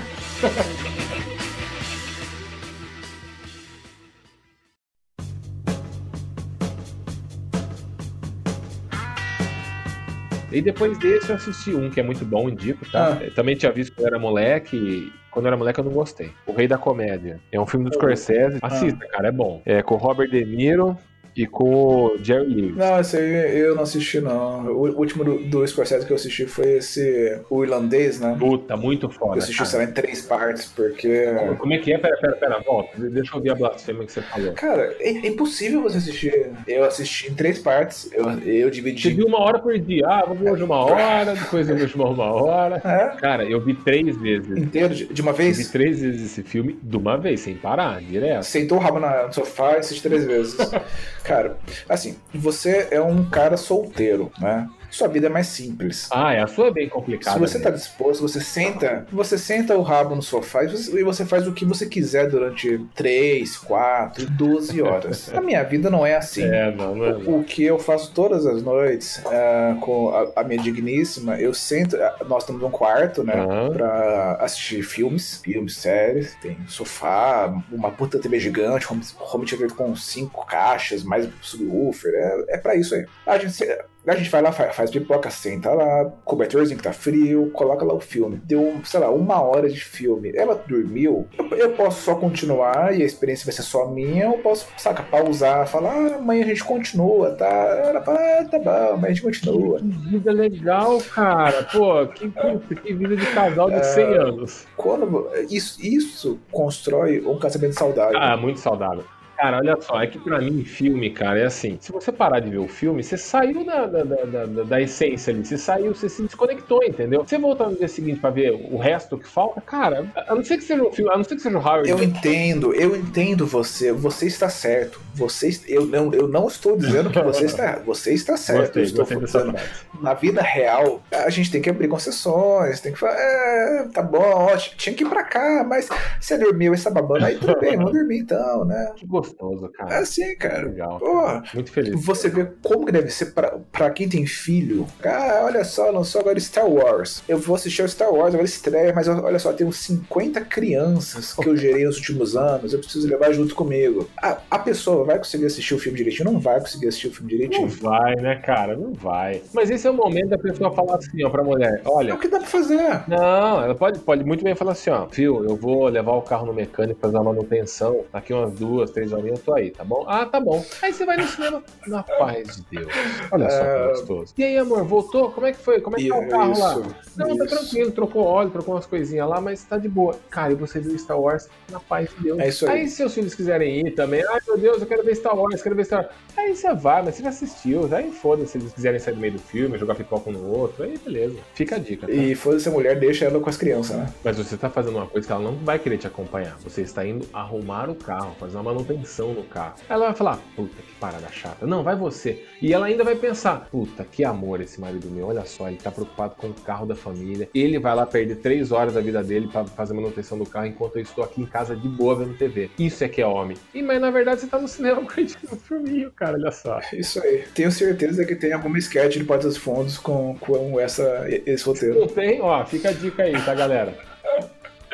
E depois desse eu assisti um que é muito bom, indico, tá? Ah. Também tinha visto quando eu era moleque. Quando eu era moleque eu não gostei. O Rei da Comédia. É um filme do Scorsese. Assista, cara, é bom. É com o Robert De Niro e com o Jerry Lewis. Não, esse aí eu não assisti, não. O último do, do Scorsese que eu assisti foi esse, o irlandês, né? Puta, muito Eu foda. assisti, cara. em três partes, porque... Como é que é? Pera, pera, pera, volta. Deixa eu ouvir a blasfêmia que você falou. Cara, é, é impossível você assistir. Eu assisti em três partes, eu, eu Você dividi... viu uma hora por dia. Ah, vou ver hoje uma hora, depois eu vejo uma, hora. É, Cara, eu vi três vezes. inteiro, de, de uma Eu vi vez. três vezes esse filme de uma vez, sem parar, direto. Sentou o rabo na- no sofá e assiste três vezes. Cara, assim, você é um cara solteiro, né? Sua vida é mais simples. Ah, é, a sua é bem complicada. Se você tá mesmo. disposto, você senta, você senta o rabo no sofá e você, e você faz o que você quiser durante 3, 4, 12 horas. A minha vida não é assim. É, não, não é. não. O que eu faço todas as noites ah, com a, a minha digníssima, eu sento. ah, Nós temos um quarto, né? Aham. Pra assistir filmes, filmes, séries. Tem sofá, uma puta TV gigante, home, home theater com cinco caixas, mais subwoofer. É, é pra isso aí. A gente, a gente vai lá, faz, faz pipoca, senta lá, cobertorzinho que tá frio, coloca lá o filme. Deu, sei lá, uma hora de filme. Ela dormiu, eu, eu posso só continuar e a experiência vai ser só minha, ou posso, saca, pausar, falar, ah, amanhã a gente continua, tá? Ela fala, ah, tá bom, amanhã a gente continua. Que vida legal, cara. Pô, que, puta, que vida de casal de 100 anos. Quando isso, isso constrói um casamento saudável. Ah, muito saudável. Cara, olha só, é que pra mim, filme, cara, é assim. Se você parar de ver o filme, você saiu da, da, da, da, da essência ali. Você saiu, você se desconectou, entendeu? Você voltar no dia seguinte pra ver o resto que falta, cara, a não ser que seja um filme, a não ser que seja o Howard. Eu entendo, eu entendo você. Você está certo. Você, eu, não, eu não estou dizendo que você está. Você está certo. Gostei, eu estou frase. na vida real, a gente tem que abrir concessões, tem que falar, é, tá bom, ó, tinha que ir pra cá, mas você dormiu e está babando, aí tudo bem, vamos dormir então, né? Que gostoso, É cara. assim, cara. Legal. Pô. Muito feliz. você vê como que deve ser pra, pra quem tem filho. Ah, olha só, lançou agora Star Wars. Eu vou assistir ao Star Wars, agora estreia, mas olha só, tem uns 50 crianças que eu gerei nos últimos anos, eu preciso levar junto comigo. A, a pessoa vai conseguir assistir o filme direitinho? Não vai conseguir assistir o filme Não direitinho. vai, né, cara? Não vai. Mas esse é o momento da pessoa falar assim, ó, pra mulher: É olha, o que dá pra fazer. Não, ela pode, pode muito bem falar assim, ó, viu, eu vou levar o carro no mecânico fazer uma manutenção, daqui umas duas, três eu tô aí, tá bom? Ah, tá bom. Aí você vai no cinema, na paz de Deus. Olha só que gostoso. E aí, amor, voltou? Como é que foi? Como é que tá o carro lá? Não, tá isso. tranquilo, trocou óleo, trocou umas coisinhas lá, mas tá de boa. Cara, e você viu Star Wars na paz de Deus. É isso aí. Aí se seus filhos quiserem ir também, ai meu Deus, eu quero ver Star Wars, quero ver Star Wars. Aí você vai, mas você já assistiu, aí foda-se se eles quiserem sair do meio do filme, jogar pipoca um no outro, aí beleza. Fica a dica, tá? E foda-se a mulher, deixa ela com as crianças, né? Mas você tá fazendo uma coisa que ela não vai querer te acompanhar. Você está indo arrumar o carro, fazer uma manutenção no carro. Ela vai falar, puta, que parada chata. Não, vai você. E ela ainda vai pensar, puta, que amor esse marido meu. Olha só, ele tá preocupado com o carro da família. Ele vai lá perder três horas da vida dele pra fazer manutenção do carro, enquanto eu estou aqui em casa de boa vendo TV. Isso é que é homem. E, mas na verdade você tá no cinema curtindo o filminho, cara, olha só. Isso aí. Tenho certeza que tem alguma sketch de Porta dos Fundos com, com essa, esse roteiro. Não tem? Ó, fica a dica aí, tá, galera?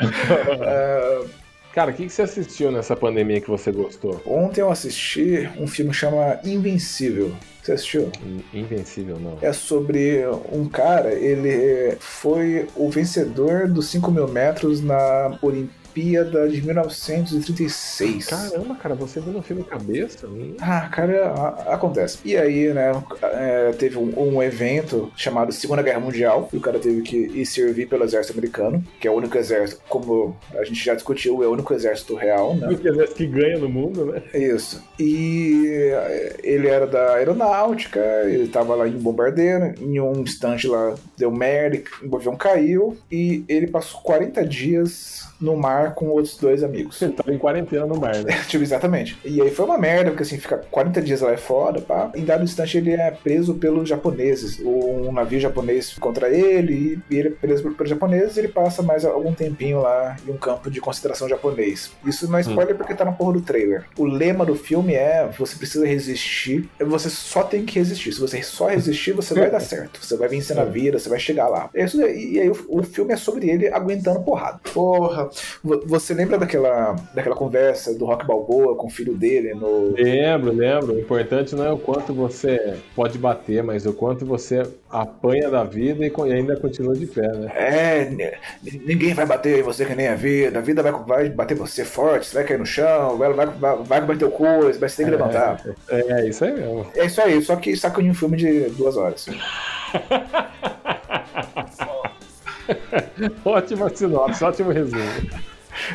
Ah, Cara, o que, que você assistiu nessa pandemia que você gostou? ontem eu assisti um filme chama Invencível. Você assistiu? Invencível, não. É sobre um cara, ele foi o vencedor dos 5 mil metros na Olimpíada de 1936. Caramba, cara, você viu no filme cabeça? Hum. Ah, cara, a- acontece. E aí, né, é, teve um, um evento chamado Segunda Guerra Mundial, e o cara teve que ir servir pelo exército americano, que é o único exército, como a gente já discutiu, é o único exército real, né? O exército que ganha no mundo, né? Isso. E eh, ele era da aeronáutica, ele tava lá em bombardeiro, em um instante lá deu merda, o avião caiu, e ele passou 40 dias no mar com outros dois amigos. Ele tava em quarentena no bar, né? tipo, exatamente. E aí foi uma merda, porque assim, ficar 40 dias lá é foda, pá. Em dado instante ele é preso pelos japoneses. Um navio japonês contra ele, e ele é preso pelos japoneses e ele passa mais algum tempinho lá em um campo de concentração japonês. Isso não é spoiler porque tá na porra do trailer. O lema do filme é: você precisa resistir, você só tem que resistir. Se você só resistir, você vai dar certo. Você vai vencer na vida, você vai chegar lá. É isso. E aí o, o filme é sobre ele aguentando porrada. Porra, você lembra daquela, daquela conversa do Rock Balboa com o filho dele no. Lembro, lembro. O importante não é o quanto você pode bater, mas o quanto você apanha da vida e ainda continua de pé, né? É, ninguém vai bater em você que nem a vida. A vida vai, vai bater você forte, você vai cair no chão, vai, vai, vai, vai bater o coisa, vai ter que levantar. É, é isso aí mesmo. É isso aí, só que saca um filme de duas horas. Ótima sinopse, ótimo resumo.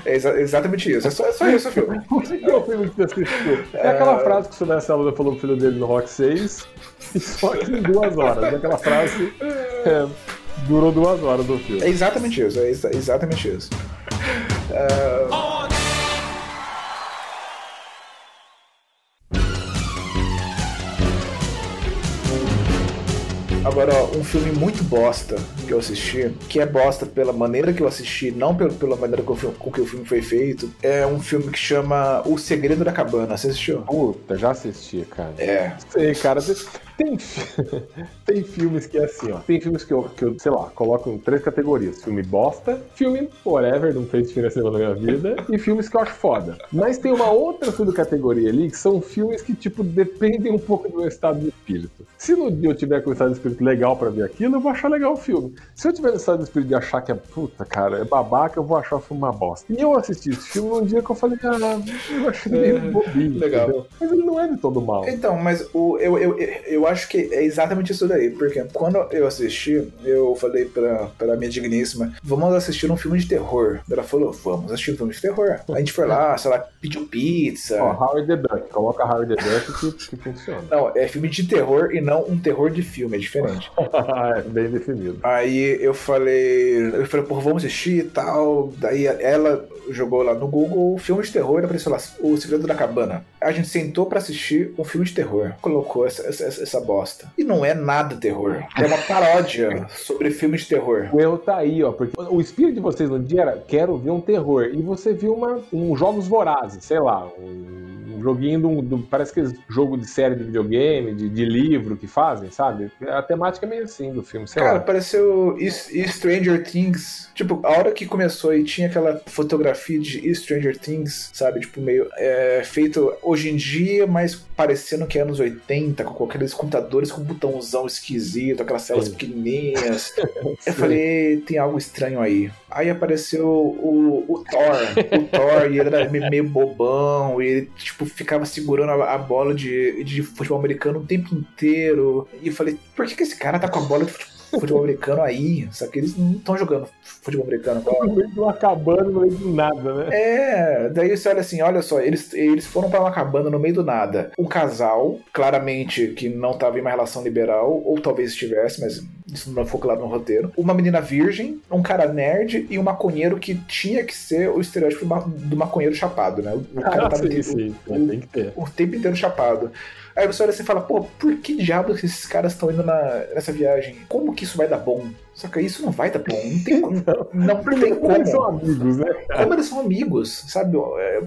É exa- exatamente isso. É só, é só isso o filme. É o filme que você assistiu? É aquela frase que o Silvestre Aluda falou pro filho dele no Rock 6, e só que em duas horas. Aquela frase é, durou duas horas do filme. É exatamente isso, é exa- exatamente isso. Agora, ó, um filme muito bosta que eu assisti, que é bosta pela maneira que eu assisti, não pelo, pela maneira com, com que o filme foi feito, é um filme que chama O Segredo da Cabana. Você assistiu? Puta, já assisti, cara. É. Sei, cara. Tem, tem filmes que é assim, ó. Tem filmes que eu, que eu, sei lá, coloco em três categorias: filme bosta, filme whatever, não fez diferença nenhuma na minha vida, e filmes que eu acho foda. Mas tem uma outra subcategoria ali que são filmes que, tipo, dependem um pouco do meu estado de espírito. Se no dia eu tiver com o estado de espírito legal pra ver aquilo, eu vou achar legal o filme. Se eu tiver no estado de espírito de achar que é puta, cara, é babaca, eu vou achar o filme uma bosta. E eu assisti esse filme num dia que eu falei, ah, eu achei meio bobinho. legal. entendeu? Mas ele não é de todo mal. Então, mas o, eu, eu, eu eu acho que é exatamente isso daí. Porque quando eu assisti, eu falei pra, pra minha digníssima: vamos assistir um filme de terror. Ela falou: vamos assistir um filme de terror. A gente foi lá, sei lá, pediu pizza. Ó, Howard the Duck. Coloca Howard the Duck que, que funciona. Não, é filme de terror e não um terror de filme, é diferente. é bem definido. Aí eu falei, eu falei, pô, vamos assistir e tal. Daí ela jogou lá no Google filme de terror e apareceu lá, O Segredo da Cabana. A gente sentou pra assistir um filme de terror. Colocou essa, essa, essa bosta. E não é nada terror. É uma paródia sobre filme de terror. O erro tá aí, ó, porque o espírito de vocês no dia era quero ver um terror. E você viu uma, um Jogos Vorazes, sei lá, um, um joguinho do, do- Parece que jogo de série de videogame, de, de livro que fazem, sabe? A temática é meio assim do filme, sei Cara, lá. pareceu Stranger Things. Tipo, a hora que começou e tinha aquela fotografia de Stranger Things, sabe? Tipo, meio é, feito hoje em dia, mas parecendo que é anos 80, com aqueles computadores com botãozão esquisito, aquelas telas Sim. pequenininhas. Eu falei, tem algo estranho aí. Aí apareceu o, o Thor. O Thor, e ele era me- meio bobão, e ele, tipo, ficava segurando a, a bola de, de futebol americano o tempo inteiro. E eu falei, por que, que esse cara tá com a bola de fute- futebol americano aí? Só que eles não estão jogando futebol americano agora. No meio de uma cabana, no meio do nada, né? É, daí você olha assim, olha só, eles, eles foram pra uma cabana no meio do nada. Um casal, claramente que não tava em uma relação liberal, ou talvez estivesse, mas isso não ficou claro no roteiro. Uma menina virgem, um cara nerd e um maconheiro que tinha que ser o estereótipo do ma- do maconheiro chapado, né? O cara Ah, tava sim, o- sim, o- tem que ter. o tempo inteiro chapado. Aí você olha assim e fala, pô, por que diabos esses caras estão indo na- nessa viagem? Como que isso vai dar bom? Só que isso não vai dar bom. Não tem, como- não tem Como eles são amigos, né? Como eles são amigos, sabe? É,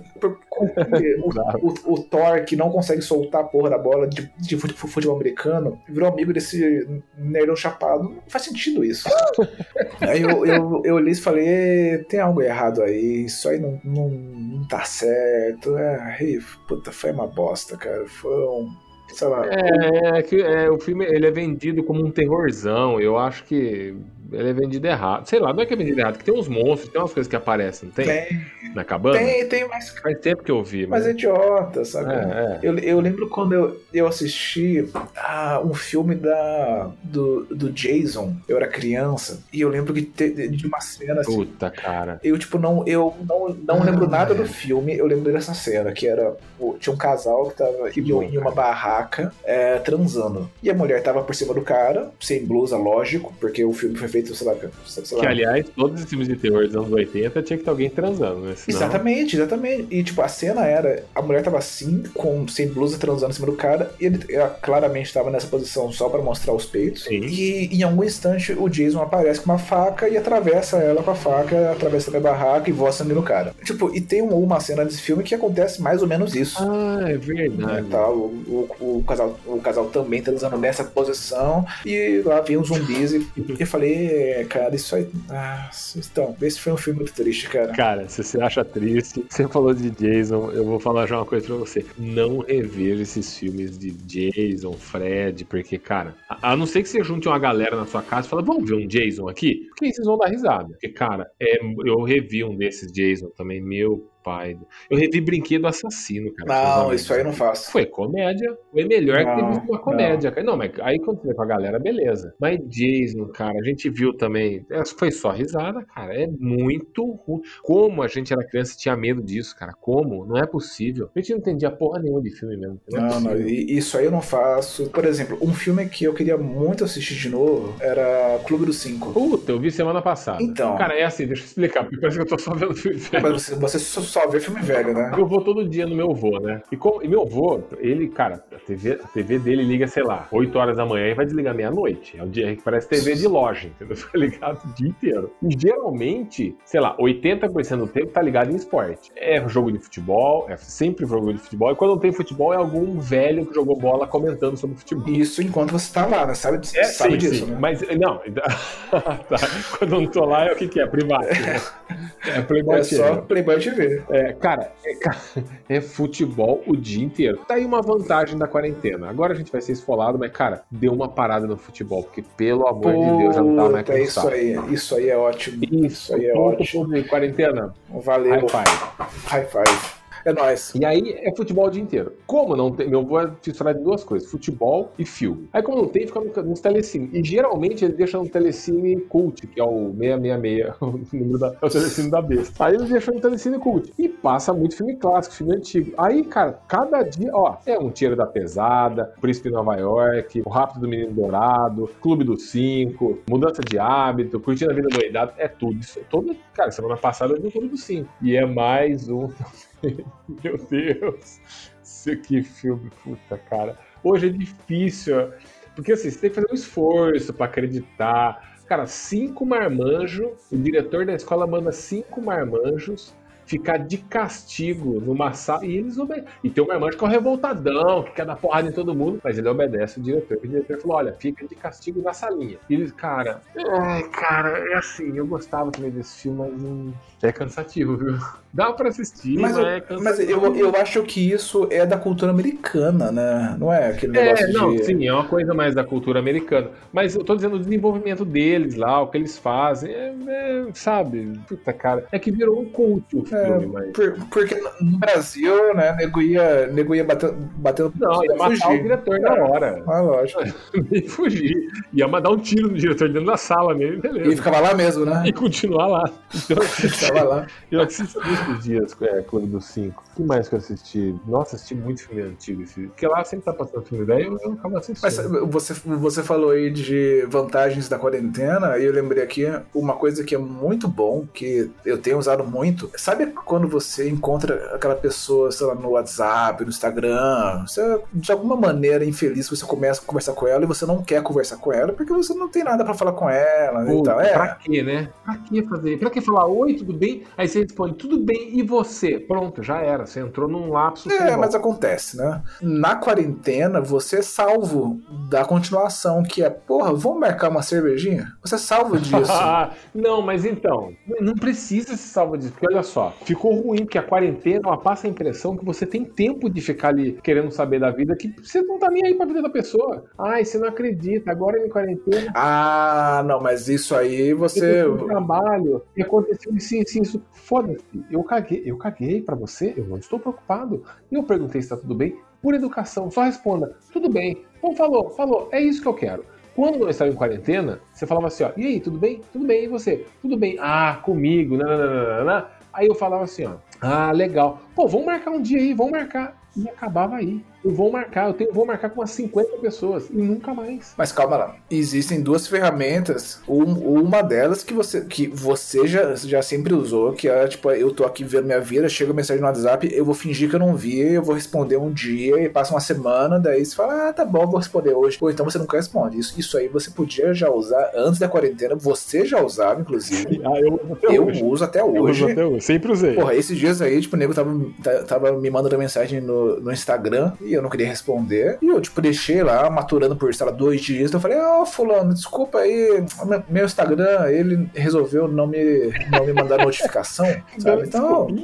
que o, o- o Thor, que não consegue soltar a porra da bola de, de fute- futebol americano, virou amigo desse nerdão chapado. Não faz sentido isso. aí eu, eu, eu olhei e falei, tem algo errado aí, isso aí não, não, não tá certo. É, aí, puta, foi uma bosta, cara. Foi um. Sei lá. É, é que é, o filme ele é vendido como um terrorzão. Eu acho que ele é vendido errado. Sei lá, não é que é vendido errado, que tem uns monstros, tem umas coisas que aparecem, não tem? Tem, Na cabana? tem, tem, mas, Faz tempo que eu vi, mas é idiota, sabe? É, é. Eu, eu lembro quando eu, eu assisti ah, um filme da, do, do Jason, eu era criança, e eu lembro que te- de uma cena assim, Puta, cara. eu, tipo, não, eu não, não Ah, lembro nada é. do filme, eu lembro dessa cena, que era. Tinha um casal que tava Que em, bom, em uma cara. barraca é, transando. E a mulher tava por cima do cara, sem blusa, lógico, porque o filme foi feito, sei lá, sei lá Que, aliás, todos os filmes de terror dos anos 80 tinha que ter alguém transando, né? Senão... Exatamente, exatamente. E tipo, a cena era: a mulher tava assim, com, sem blusa, transando em cima do cara, e ele ela claramente tava nessa posição só pra mostrar os peitos. Sim. E em algum instante o Jason aparece com uma faca e atravessa ela com a faca, atravessa a barraca e voa sangue no cara. Tipo, e tem uma, cena desse filme que acontece mais ou menos isso. Ah, é verdade. tal. O, o, o casal, o casal também transando nessa posição e lá vem os zumbis e, e eu falei, "É, cara, isso aí. Ah, então, esse foi um filme muito triste, cara. Cara, se você acha triste, você falou de Jason, eu vou falar já uma coisa pra você. Não reveja esses filmes de Jason, Fred, porque, cara, a, a não ser que você junte uma galera na sua casa e fala, vamos ver um Jason aqui? Porque aí vocês vão dar risada. Porque, cara, é, eu revi um desses Jason também, meu pai. Eu revi Brinquedo Assassino, cara. Não, isso aí eu não faço. Foi comédia. Foi melhor que ter Não, visto uma comédia. cara. Não, mas aí quando você vê com a galera, beleza. Mas Jason, cara, a gente viu também. é, Foi só risada, cara. É muito ruim. Como a gente era criança e tinha medo disso, cara? Como? Não é possível. A gente não entendia porra nenhuma de filme mesmo. Não, é Não, não, isso aí eu não faço. Por exemplo, um filme que eu queria muito assistir de novo era Clube dos Cinco. Puta, eu vi semana passada. Então. Cara, é assim, deixa eu explicar, porque parece que eu tô só vendo filme. Mas você, você só, só vê filme velho, né? Eu vou todo dia no meu avô, né? E, como, e meu avô, ele, cara, a TV, a TV dele liga, sei lá, 8 horas da manhã e vai desligar meia-noite. É o dia que parece TV de loja, entendeu? Fica ligado o dia inteiro. E geralmente, sei lá, 80% do tempo tá ligado em esporte. É jogo de futebol, é sempre jogo de futebol. E quando não tem futebol, é algum velho que jogou bola comentando sobre futebol. Isso enquanto você tá lá, né? Sabe, É, sabe sim, disso, sim. né? Mas, não, tá. quando eu não tô lá, é o que que é? Privado. né? É Playboy É só Channel. Playboy TV. É, cara, é, é futebol o dia inteiro. Tá aí uma vantagem da quarentena. Agora a gente vai ser esfolado, mas, cara, deu uma parada no futebol, porque pelo amor de Deus, já não tá mais Puta, isso aí, isso aí é ótimo. Isso aí é ótimo. quarentena. Valeu. High five. High five. É nóis. E aí é futebol o dia inteiro. Como não tem. Meu avô é fissurado em duas coisas: futebol e filme. Aí, como não tem, fica no- nos telecine. E geralmente ele deixa no telecine cult, que é o 666, o número da, é o telecine da besta. Aí ele deixa no telecine cult. E passa muito filme clássico, filme antigo. Aí, cara, cada dia, ó, é um Tiro da Pesada, Príncipe de Nova York, O Rápido do Menino Dourado, Clube dos Cinco, Mudança de Hábito, Curtindo a Vida Doidada, é tudo. Isso, é todo, cara, semana passada eu vi o Clube dos Cinco. E é mais um. Meu Deus. Isso que filme, puta, cara. Hoje é difícil. Porque assim, você tem que fazer um esforço pra acreditar. Cara, cinco marmanjos, o diretor da escola manda cinco marmanjos ficar de castigo numa sala e eles obedecem. E tem um marmanjo que é um revoltadão, que quer dar porrada em todo mundo, mas ele obedece o diretor. O diretor falou: olha, fica de castigo na salinha. E eles, cara, ai, cara, é assim, eu gostava também desse filme, mas não. É cansativo, viu? Dá pra assistir, Mas, eu, é mas eu, eu acho que isso é da cultura americana, né? Não é aquele É, negócio não, de. sim, é uma coisa mais da cultura americana. Mas eu tô dizendo o desenvolvimento deles lá, o que eles fazem, é, é, sabe? Puta, cara, é que virou um cult o É, filme, mas. por- porque no Brasil, né, nego ia, nego ia batendo, batendo Não, ia matar fugir. o diretor na hora. Ah, lógico. Nem fugir. Ia mandar um tiro no diretor dentro da sala mesmo, beleza. E ficava lá mesmo, né? E continuar lá. Eu Ficava lá. eu assisti esses dias, é, Clube dos Cinco. O que mais que eu assisti? Nossa, assisti muito filme antigo. Esse... Porque lá sempre tá passando filme velho, eu acabo assistindo. Mas você, você falou aí de vantagens da quarentena, e eu lembrei aqui uma coisa que é muito bom, que eu tenho usado muito. Sabe quando você encontra aquela pessoa, sei lá, no WhatsApp, no Instagram, você, de alguma maneira infeliz, você começa a conversar com ela e você não quer conversar com ela porque você não tem nada pra falar com ela e Pô. Pra É, quê, né? Pra que fazer? Pra que falar oi, tudo bem? Aí você responde, tudo bem, e você? Pronto, já era. Você entrou num lapso. é, mas acontece, né? Na quarentena, você é salvo da continuação, que é, porra, vamos marcar uma cervejinha? Você é salvo disso. Ah, não, mas então, não precisa se salvar disso, porque olha só, ficou ruim, porque a quarentena ela passa a impressão que você tem tempo de ficar ali querendo saber da vida, que você não tá nem aí pra vida da pessoa. Ai, você não acredita, agora em quarentena, Ah, não, mas isso aí você. trabalho, e aconteceu isso, isso, isso. Foda-se, eu caguei, eu caguei pra você, eu não estou preocupado. E eu perguntei se tá tudo bem, por educação, só responda, tudo bem. Bom, falou, falou, é isso que eu quero. Quando eu estava em quarentena, você falava assim, ó, e aí, tudo bem? Tudo bem, e você? Tudo bem. Ah, comigo, nananana. Aí eu falava assim, ó, ah, legal. Pô, vamos marcar um dia aí, vamos marcar. E acabava aí. Eu vou marcar, eu tenho, vou marcar com umas 50 pessoas e nunca mais. Mas calma lá. Existem duas ferramentas. Um- uma delas que você, que você já, já sempre usou, que é tipo, eu tô aqui vendo minha vida, chega uma mensagem no WhatsApp, eu vou fingir que eu não vi, eu vou responder um dia, e passa uma semana, daí você fala, ah, tá bom, vou responder hoje. Ou então você nunca responde. Isso, isso aí você podia já usar antes da quarentena, você já usava, inclusive. Ah, eu uso até Eu hoje. uso até Eu hoje. uso até hoje. Sempre usei. Porra, esses dias aí, tipo, o nego tava, tava me mandando mensagem no, no Instagram e eu não queria responder. E eu, tipo, deixei lá, maturando por, sei lá, dois dias. Então eu falei, ó, fulano, desculpa aí, meu- Instagram, ele resolveu não me, não me mandar notificação, sabe? Então.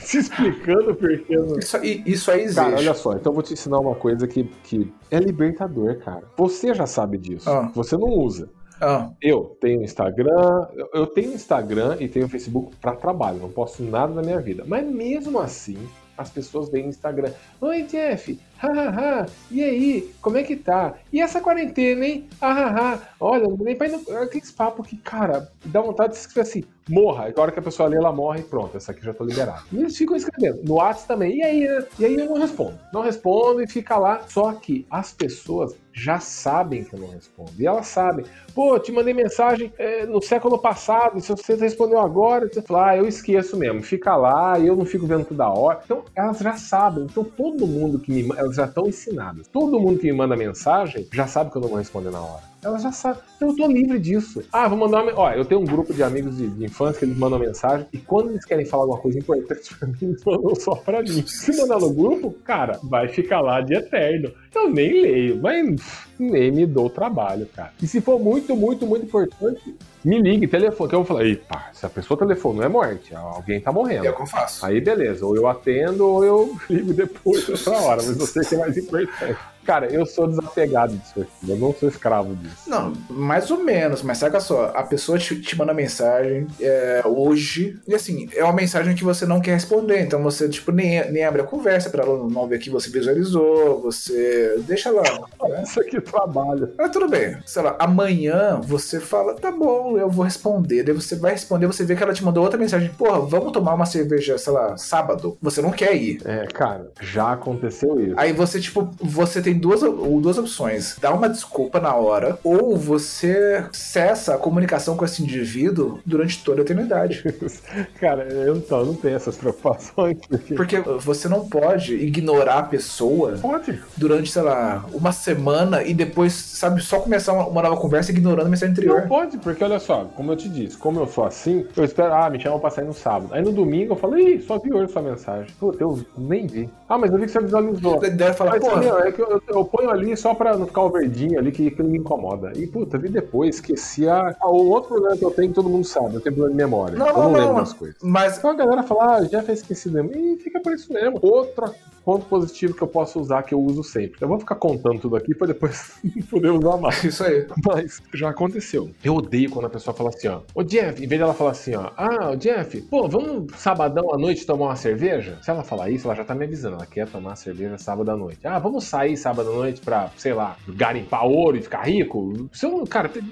Se explicando porque eu isso, aí- isso aí existe. Cara, olha só, então eu vou te ensinar uma coisa que, que é libertador, cara. Você já sabe disso. Ah. Você não usa. Ah, Eu tenho Instagram, eu- eu tenho Instagram e tenho Facebook para trabalho, não posto nada na minha vida. Mas mesmo assim, as pessoas veem no Instagram. Oi, Jeff, hahaha, e aí, como é que tá? E essa quarentena, hein? Hahaha, olha, nem pra ir. Aqueles papos que, cara, dá vontade de escrever assim, morra. E a hora que a pessoa lê, ela morre e pronto, essa aqui já tô liberado. E eles ficam escrevendo. No WhatsApp também, e aí, né? E aí eu não respondo. Não respondo e fica lá. Só que as pessoas já sabem que eu não respondo. E elas sabem. Pô, te mandei mensagem é, no século passado, se você respondeu agora, você fala, ah, eu esqueço mesmo. Fica lá, eu não fico vendo toda hora. Então, elas já sabem. Então, todo mundo que me elas já estão ensinadas. Todo mundo que me manda mensagem já sabe que eu não vou responder na hora. Elas já. Então, eu tô livre disso. Ah, vou mandar uma. Ó, eu tenho um grupo de amigos de, de infância que eles mandam mensagem, e quando eles querem falar alguma coisa importante pra mim, eles mandam só pra mim. Se mandar no grupo, cara, vai ficar lá de eterno. Eu nem leio, mas nem me dou trabalho, cara. E se for muito, muito, muito importante, me ligue, telefone, que eu vou falar, eita, se a pessoa telefonou é morte, alguém tá morrendo. é o que eu faço. Aí beleza, ou eu atendo ou eu ligo depois, outra hora, mas você que é mais importante. Cara, eu sou desapegado disso aqui. Eu não sou escravo disso. Não, mais ou menos, mas saca só, a pessoa te, te manda mensagem é, hoje, e assim, é uma mensagem que você não quer responder, então você, tipo, nem, nem abre a conversa pra ela não ver que você visualizou, você deixa lá, né? Isso aqui trabalho. Mas tudo bem, sei lá, amanhã você fala, tá bom, eu vou responder, daí você vai responder, você vê que ela te mandou outra mensagem, porra, vamos tomar uma cerveja, sei lá, sábado, você não quer ir. É, cara, já aconteceu isso. Aí você, tipo, você tem duas, duas opções. Dá uma desculpa na hora, ou você cessa a comunicação com esse indivíduo durante toda a eternidade. Cara, eu não, eu não tenho essas preocupações. Porque... Porque você não pode ignorar a pessoa Pode. durante, sei lá, uma semana e depois, sabe, só começar uma, uma nova conversa ignorando a mensagem Não anterior. pode, porque olha só, como eu te disse, como eu sou assim, eu espero, ah, me chamam pra sair no sábado. Aí no domingo eu falo, ih, só vi hoje sua mensagem. Puta, eu nem vi. Ah, mas eu vi que você visualizou. Daí ela fala, Mas, meu, é que eu, eu ponho ali só pra não ficar o verdinho ali, que aquilo me incomoda. E, puta, vi depois, esqueci a... Ah, o outro problema que eu tenho, todo mundo sabe, eu tenho problema de memória. Não, eu não, não, lembro das coisas. mas Então a galera fala, ah, já fez esquecido mesmo. E fica por isso mesmo. Outro ponto positivo que eu posso usar, que eu uso sempre. Eu vou ficar contando tudo aqui pra depois poder usar mais. isso aí. Mas já aconteceu. Eu odeio quando a pessoa fala assim, ó. Ô Jeff, em vez dela falar assim, ó. Ah, ô Jeff, pô, vamos sabadão à noite tomar uma cerveja? Se ela falar isso, ela já tá me avisando. Ela quer tomar cerveja sábado à noite. Ah, vamos sair sábado à noite pra, sei lá, garimpar ouro e ficar rico? Se eu cara, tem-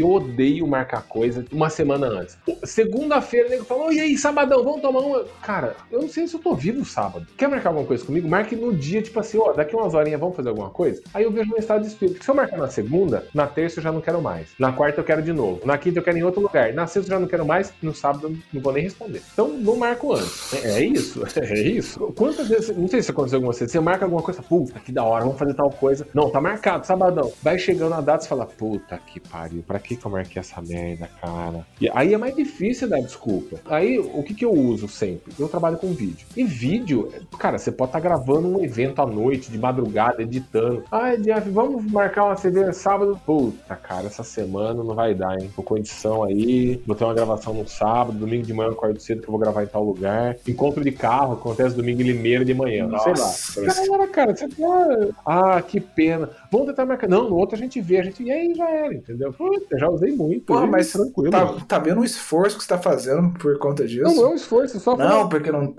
eu odeio marcar coisa uma semana antes. Segunda-feira, o nego falou, e aí, sabadão, vamos tomar uma. Cara, eu não sei se eu tô vivo sábado. Quer marcar alguma coisa comigo? Marque no dia, tipo assim, ó, daqui umas horinhas vamos fazer alguma coisa? Aí eu vejo meu estado de espírito. Se eu marcar na segunda, na terça eu já não quero mais. Na quarta eu quero de novo. Na quinta eu quero em outro lugar. Na sexta eu já não quero mais. No sábado não vou nem responder. Então não marco antes. É, é isso? É isso? Quantas vezes, não sei se aconteceu com você, você marca alguma coisa, puta, que da hora, vamos fazer tal coisa. Não, tá marcado, sabadão. Vai chegando a data e fala, puta que pariu, pra que que eu marquei essa merda, cara? E aí é mais difícil dar desculpa. Aí o que que eu uso sempre? Eu trabalho com vídeo. E vídeo, cara, você pode estar gravando um evento à noite, de madrugada, editando. Ai, Jeff, vamos marcar uma cerveja sábado? Puta, cara, essa semana não vai dar, hein? Tô com edição aí, vou ter uma gravação no sábado, domingo de manhã eu acordo cedo que eu vou gravar em tal lugar. Encontro de carro, acontece domingo em Limeira de manhã, sei lá. Nossa, Cara, cara, você tá. Ah, que pena. Vamos tentar marcar. Não, no outro a gente vê, a gente. E aí já era, entendeu? Puta, já usei muito. Porra, mas tranquilo. tá, tá vendo o esforço que você tá fazendo por conta disso? Não, não é um esforço, só Não, porque não.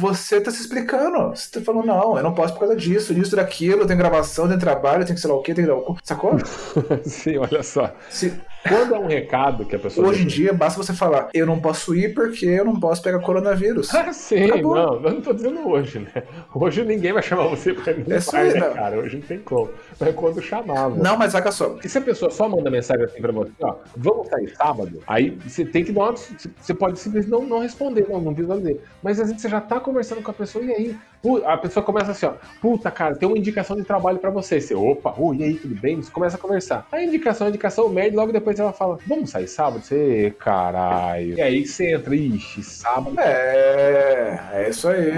Você tá se explicando. Você tá falando, não, eu não posso por causa disso, disso, daquilo, tem gravação, tem trabalho, tem que sei lá o que, tem que dar o cu. Sacou? Sim, olha só. Se, Quando é um recado que a pessoa. hoje em dia, basta você falar, eu não posso ir porque eu não posso pegar coronavírus. Ah, sim, Acabou. não, eu não tô dizendo hoje, né? Hoje ninguém vai chamar você pra no É isso bar, aí, né, cara? Hoje não tem como. Mas quando chamava. Não, mas saca só. E se a pessoa só manda mensagem assim pra você, ó, vamos sair sábado, aí você tem que dar uma. Você pode simplesmente não, não responder, não, não visualizei. Mas às vezes você já tá conversando com a pessoa, e aí? A pessoa começa assim, ó, puta, cara, tem uma indicação de trabalho pra você. Você, opa, oh, e aí, tudo bem? Você começa a conversar. A indicação, a indicação, merda, logo depois ela fala, vamos sair sábado? Você, caralho. E aí você entra, ixi, sábado. É, é isso aí.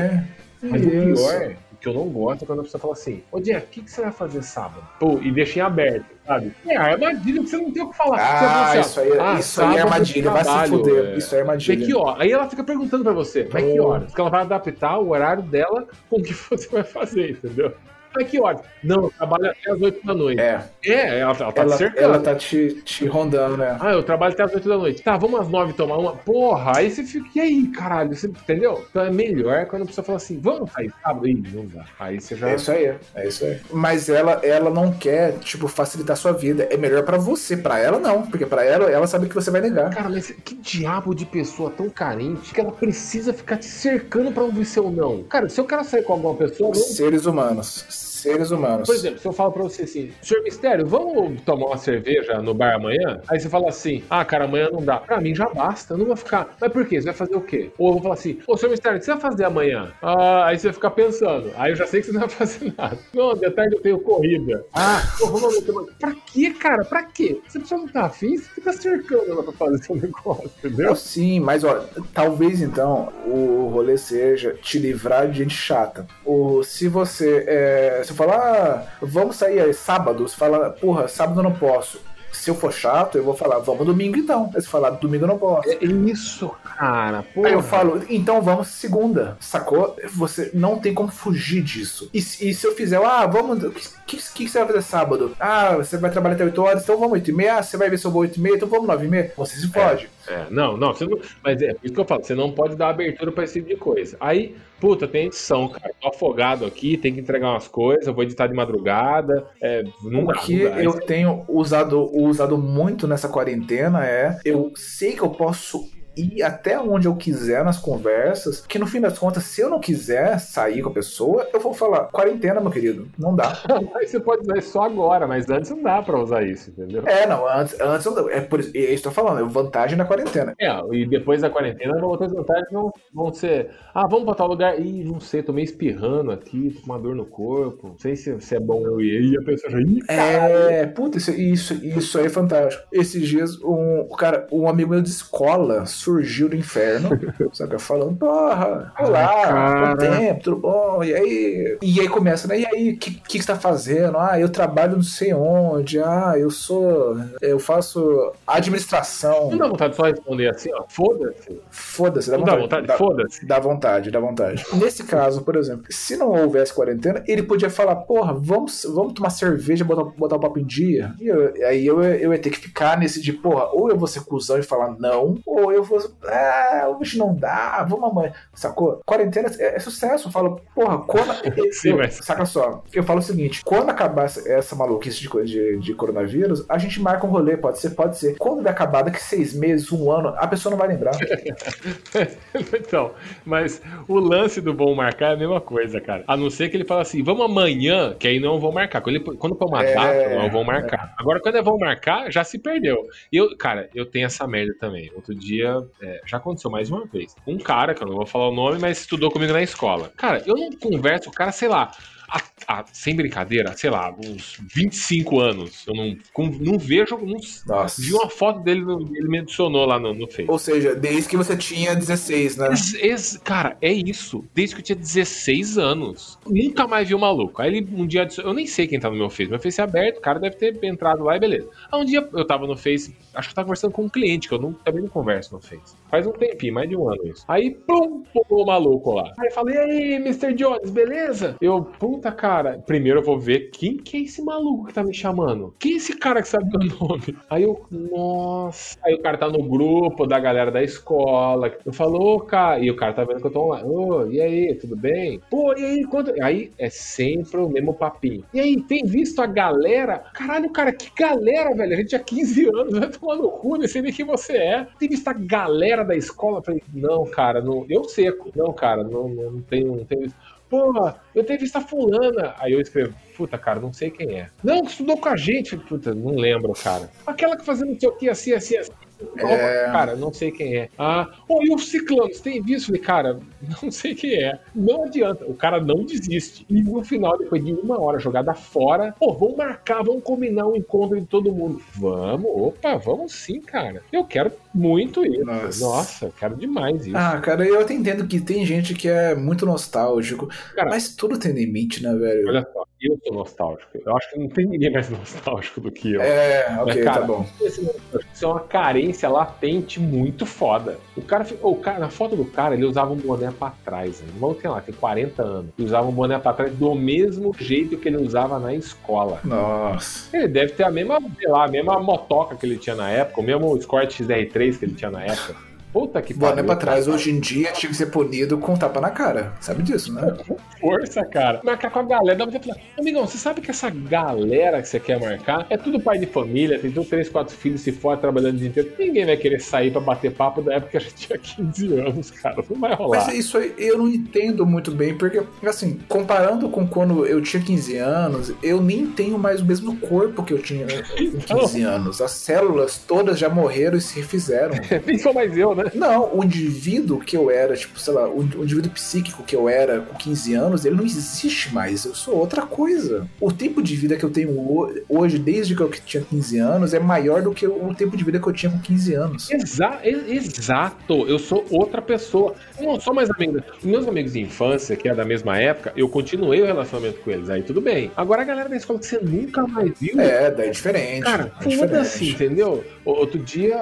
Mas o Isso. pior, o que eu não gosto é quando a pessoa fala assim, ô Jeff, o que, que você vai fazer sábado? Pô, e deixa em aberto, sabe? É a armadilha que você não tem o que falar. Você fala Ah, assim, ó, isso aí, ah, isso aí é armadilha, vai se fuder. é. Isso é armadilha. que hora? Aí ela fica perguntando pra você, vai que Oh. horas? Porque ela vai adaptar o horário dela com o que você vai fazer, entendeu? Vai que horas? Não, eu trabalho até as 8 da noite. É, É, ela, ela tá ela, te cercando. ela tá te, te rondando, né? Ah, eu trabalho até as 8 da noite. Tá, vamos às 9 tomar uma. Porra, aí você fica. E aí, caralho? Você, entendeu? Então é melhor quando a pessoa fala assim, vamos sair sábado? Ih, não dá. Aí você já. É isso aí, é isso aí. Mas ela, ela não quer, tipo, facilitar a sua vida. É melhor pra você, pra ela não. Porque pra ela, ela sabe que você vai negar. Cara, mas que diabo de pessoa tão carente que ela precisa ficar te cercando pra ouvir seu não? Cara, se eu quero sair com alguma pessoa, não Seres humanos. Seres humanos. Por exemplo, se eu falo pra você assim, senhor Mistério, vamos tomar uma cerveja no bar amanhã? Aí você fala assim, ah, cara, amanhã não dá. Pra mim já basta, eu não vou ficar. Mas por quê? Você vai fazer o quê? Ou eu vou falar assim, ô, senhor Mistério, o que você vai fazer amanhã? Ah, aí você vai ficar pensando. Aí eu já sei que você não vai fazer nada. Não, de tarde eu tenho corrida. Ah, vamos tomar- Pra quê, cara? Pra quê? Você precisa não tá afim, você fica cercando ela pra fazer seu negócio, entendeu? Sim, mas ó, talvez então o rolê seja te livrar de gente chata. Ou se você, é, se eu falar, ah, vamos sair aí sábado, você fala, porra, sábado eu não posso. Se eu for chato, eu vou falar, vamos domingo então. Aí você falar, domingo eu não posso. É isso, cara. Pô, Aí eu falo, então vamos segunda, sacou? Você não tem como fugir disso. E, se- e se eu fizer, ah, vamos. O que, que, que você vai fazer sábado? Ah, você vai trabalhar até 8 horas, então vamos 8 e meia. Ah, você vai ver se eu vou 8 e meia, então vamos 9 e meia. Você se pode. É, não, não, você não. Mas é por isso que eu falo, você não pode dar abertura pra esse tipo de coisa. Aí, puta, tem edição, cara. Tô afogado aqui, tem que entregar umas coisas, vou editar de madrugada. É, não O dá, que não dá. eu tenho usado, usado muito nessa quarentena é eu sei que eu posso ir até onde eu quiser nas conversas, que no fim das contas, se eu não quiser sair com a pessoa, eu vou falar, quarentena, meu querido, não dá. Aí você pode usar isso só agora, mas antes não dá pra usar isso, entendeu? É, não, antes, antes não dá. é por isso, é isso que eu tô falando, é vantagem da quarentena. É, e depois da quarentena, outras vantagens vão, vão ser. Ah, vamos pra tal lugar. Ih, não sei, tô meio espirrando aqui, tô com uma dor no corpo. Não sei se, se é bom eu ir. E a pessoa já. Ih, É, puta, isso, isso, isso aí é fantástico. Esses dias, um, cara, um amigo meu de escola surgiu do inferno, sabe? Falando, porra, olá, quanto tempo, tudo bom? E aí, e aí começa, né? E aí, o que, que, que você tá fazendo? Ah, eu trabalho não sei onde, ah, eu sou, eu faço administração. Não dá vontade de só responder assim, ó. Foda-se. Foda-se, dá dá vontade. vontade? dá- Foda-se. Dá vontade, dá vontade. Nesse caso, por exemplo, se não houvesse quarentena, ele podia falar, porra, vamos, vamos tomar cerveja, botar, botar o papo em dia. E eu- aí eu, eu ia ter que ficar nesse de, porra, ou eu vou ser cuzão e falar não, ou eu vou, ah, hoje não dá, vamos amanhã. Sacou? Quarentena é, é sucesso. Eu falo, porra, quando. Sim, eu- mas- Saca só, eu falo o seguinte: quando acabar essa, essa maluquice de, de, de coronavírus, a gente marca um rolê, pode ser, pode ser. Quando vai acabar daqui seis meses, um ano, a pessoa não vai lembrar. então, mas o lance do vão marcar é a mesma coisa, cara. A não ser que ele fala assim, vamos amanhã, que aí não vão marcar. Quando, ele, quando for uma É, data, não vão marcar. Agora, quando é vão marcar, já se perdeu. Eu, cara, eu tenho essa merda também. Outro dia, é, já aconteceu mais uma vez. Um cara, que eu não vou falar o nome, mas estudou comigo na escola. Cara, eu não converso o cara, sei lá. Há- há- sem brincadeira, sei lá, uns 25 anos. Eu não, com- não vejo. Não, Nossa. vi uma foto dele, ele me adicionou lá no, no Face. Ou seja, desde que você tinha 16, né? Ex- ex- cara, é isso. Desde que eu tinha 16 anos. Nunca mais vi o maluco. Aí ele um dia. Eu nem sei quem tá no meu Face. Meu Face é aberto, o cara deve ter entrado lá e beleza. Aí um dia eu tava no Face, acho que eu tava conversando com um cliente, que eu não, também não converso no Face. Faz um tempinho, mais de um ano isso. Aí, pum, pulou o maluco lá. Aí eu falei, e aí, Mr. Jones, beleza? Eu, puta, cara, primeiro eu vou ver quem que é esse maluco que tá me chamando. Quem é esse cara que sabe meu nome? Aí eu, nossa. Aí o cara tá no grupo da galera da escola. Eu falo, ô, cara. E o cara tá vendo que eu tô online. Ô, e aí, tudo bem? Pô, e aí, quanto. Aí é sempre o mesmo papinho. E aí, tem visto a galera? Caralho, cara, que galera, velho? A gente tinha 15 anos, vai tomar no cu, nem sei nem quem você é. Tem visto a galera da escola? Eu falei, não, cara, não, eu seco. Não, cara, não, não, não tenho, não tenho isso. Pô, eu tenho visto a fulana. Aí eu escrevo, puta, cara, não sei quem é. Não, que estudou com a gente. Puta, não lembro, cara. Aquela que fazia não sei o que, assim, assim, assim. É. Cara, não sei quem é. Ah, oh, e o Ciclano, você tem visto? Falei, cara, não sei quem é. Não adianta, o cara não desiste. E no final, depois de uma hora jogada fora, pô, vamos marcar, vamos combinar um encontro de todo mundo. Vamos, opa, vamos sim, cara. Eu quero muito isso. Nossa. Nossa, quero demais isso. Ah, cara, eu até entendo que tem gente que é muito nostálgico, Cara, mas tudo tem limite, né, velho? Olha só, eu sou nostálgico. Eu acho que não tem ninguém mais nostálgico do que eu. É, ok, Mas, cara, tá bom. Isso é uma carência latente muito foda. O cara, o cara, na foto do cara, ele usava um boné pra trás. Né? Vamos ter lá, tem 40 anos. Ele usava um boné pra trás do mesmo jeito que ele usava na escola. Nossa. Ele deve ter a mesma, sei lá, a mesma motoca que ele tinha na época, o mesmo Escort XR3 que ele tinha na época. Puta que Boné pariu, pra trás, cara. hoje em dia tinha que ser punido com tapa na cara. Sabe disso, né? força, cara. Marcar com a galera. Dá pra falar, amigão, você sabe que essa galera que você quer marcar é tudo pai de família, tem tudo três, quatro filhos, se for trabalhando o dia inteiro. Ninguém vai querer sair pra bater papo da época que a gente tinha 15 anos, cara. Não vai rolar. Mas isso aí eu não entendo muito bem, porque, assim, comparando com quando eu tinha 15 anos, eu nem tenho mais o mesmo corpo que eu tinha com 15 anos. As células todas já morreram e se refizeram. Nem sou mais eu, né? Não, o indivíduo que eu era, tipo, sei lá, o, o indivíduo psíquico que eu era com 15 anos, ele não existe mais. Eu sou outra coisa. O tempo de vida que eu tenho ho- hoje, desde que eu tinha 15 anos, é maior do que o tempo de vida que eu tinha com 15 anos. Exa exato, eu sou outra pessoa. Não sou mais amigo. Meus amigos de infância, que é da mesma época, eu continuei o relacionamento com eles. Aí tudo bem. Agora a galera da escola que você nunca mais viu. É, daí é diferente. Cara, é foda-se, diferente. entendeu? Outro dia,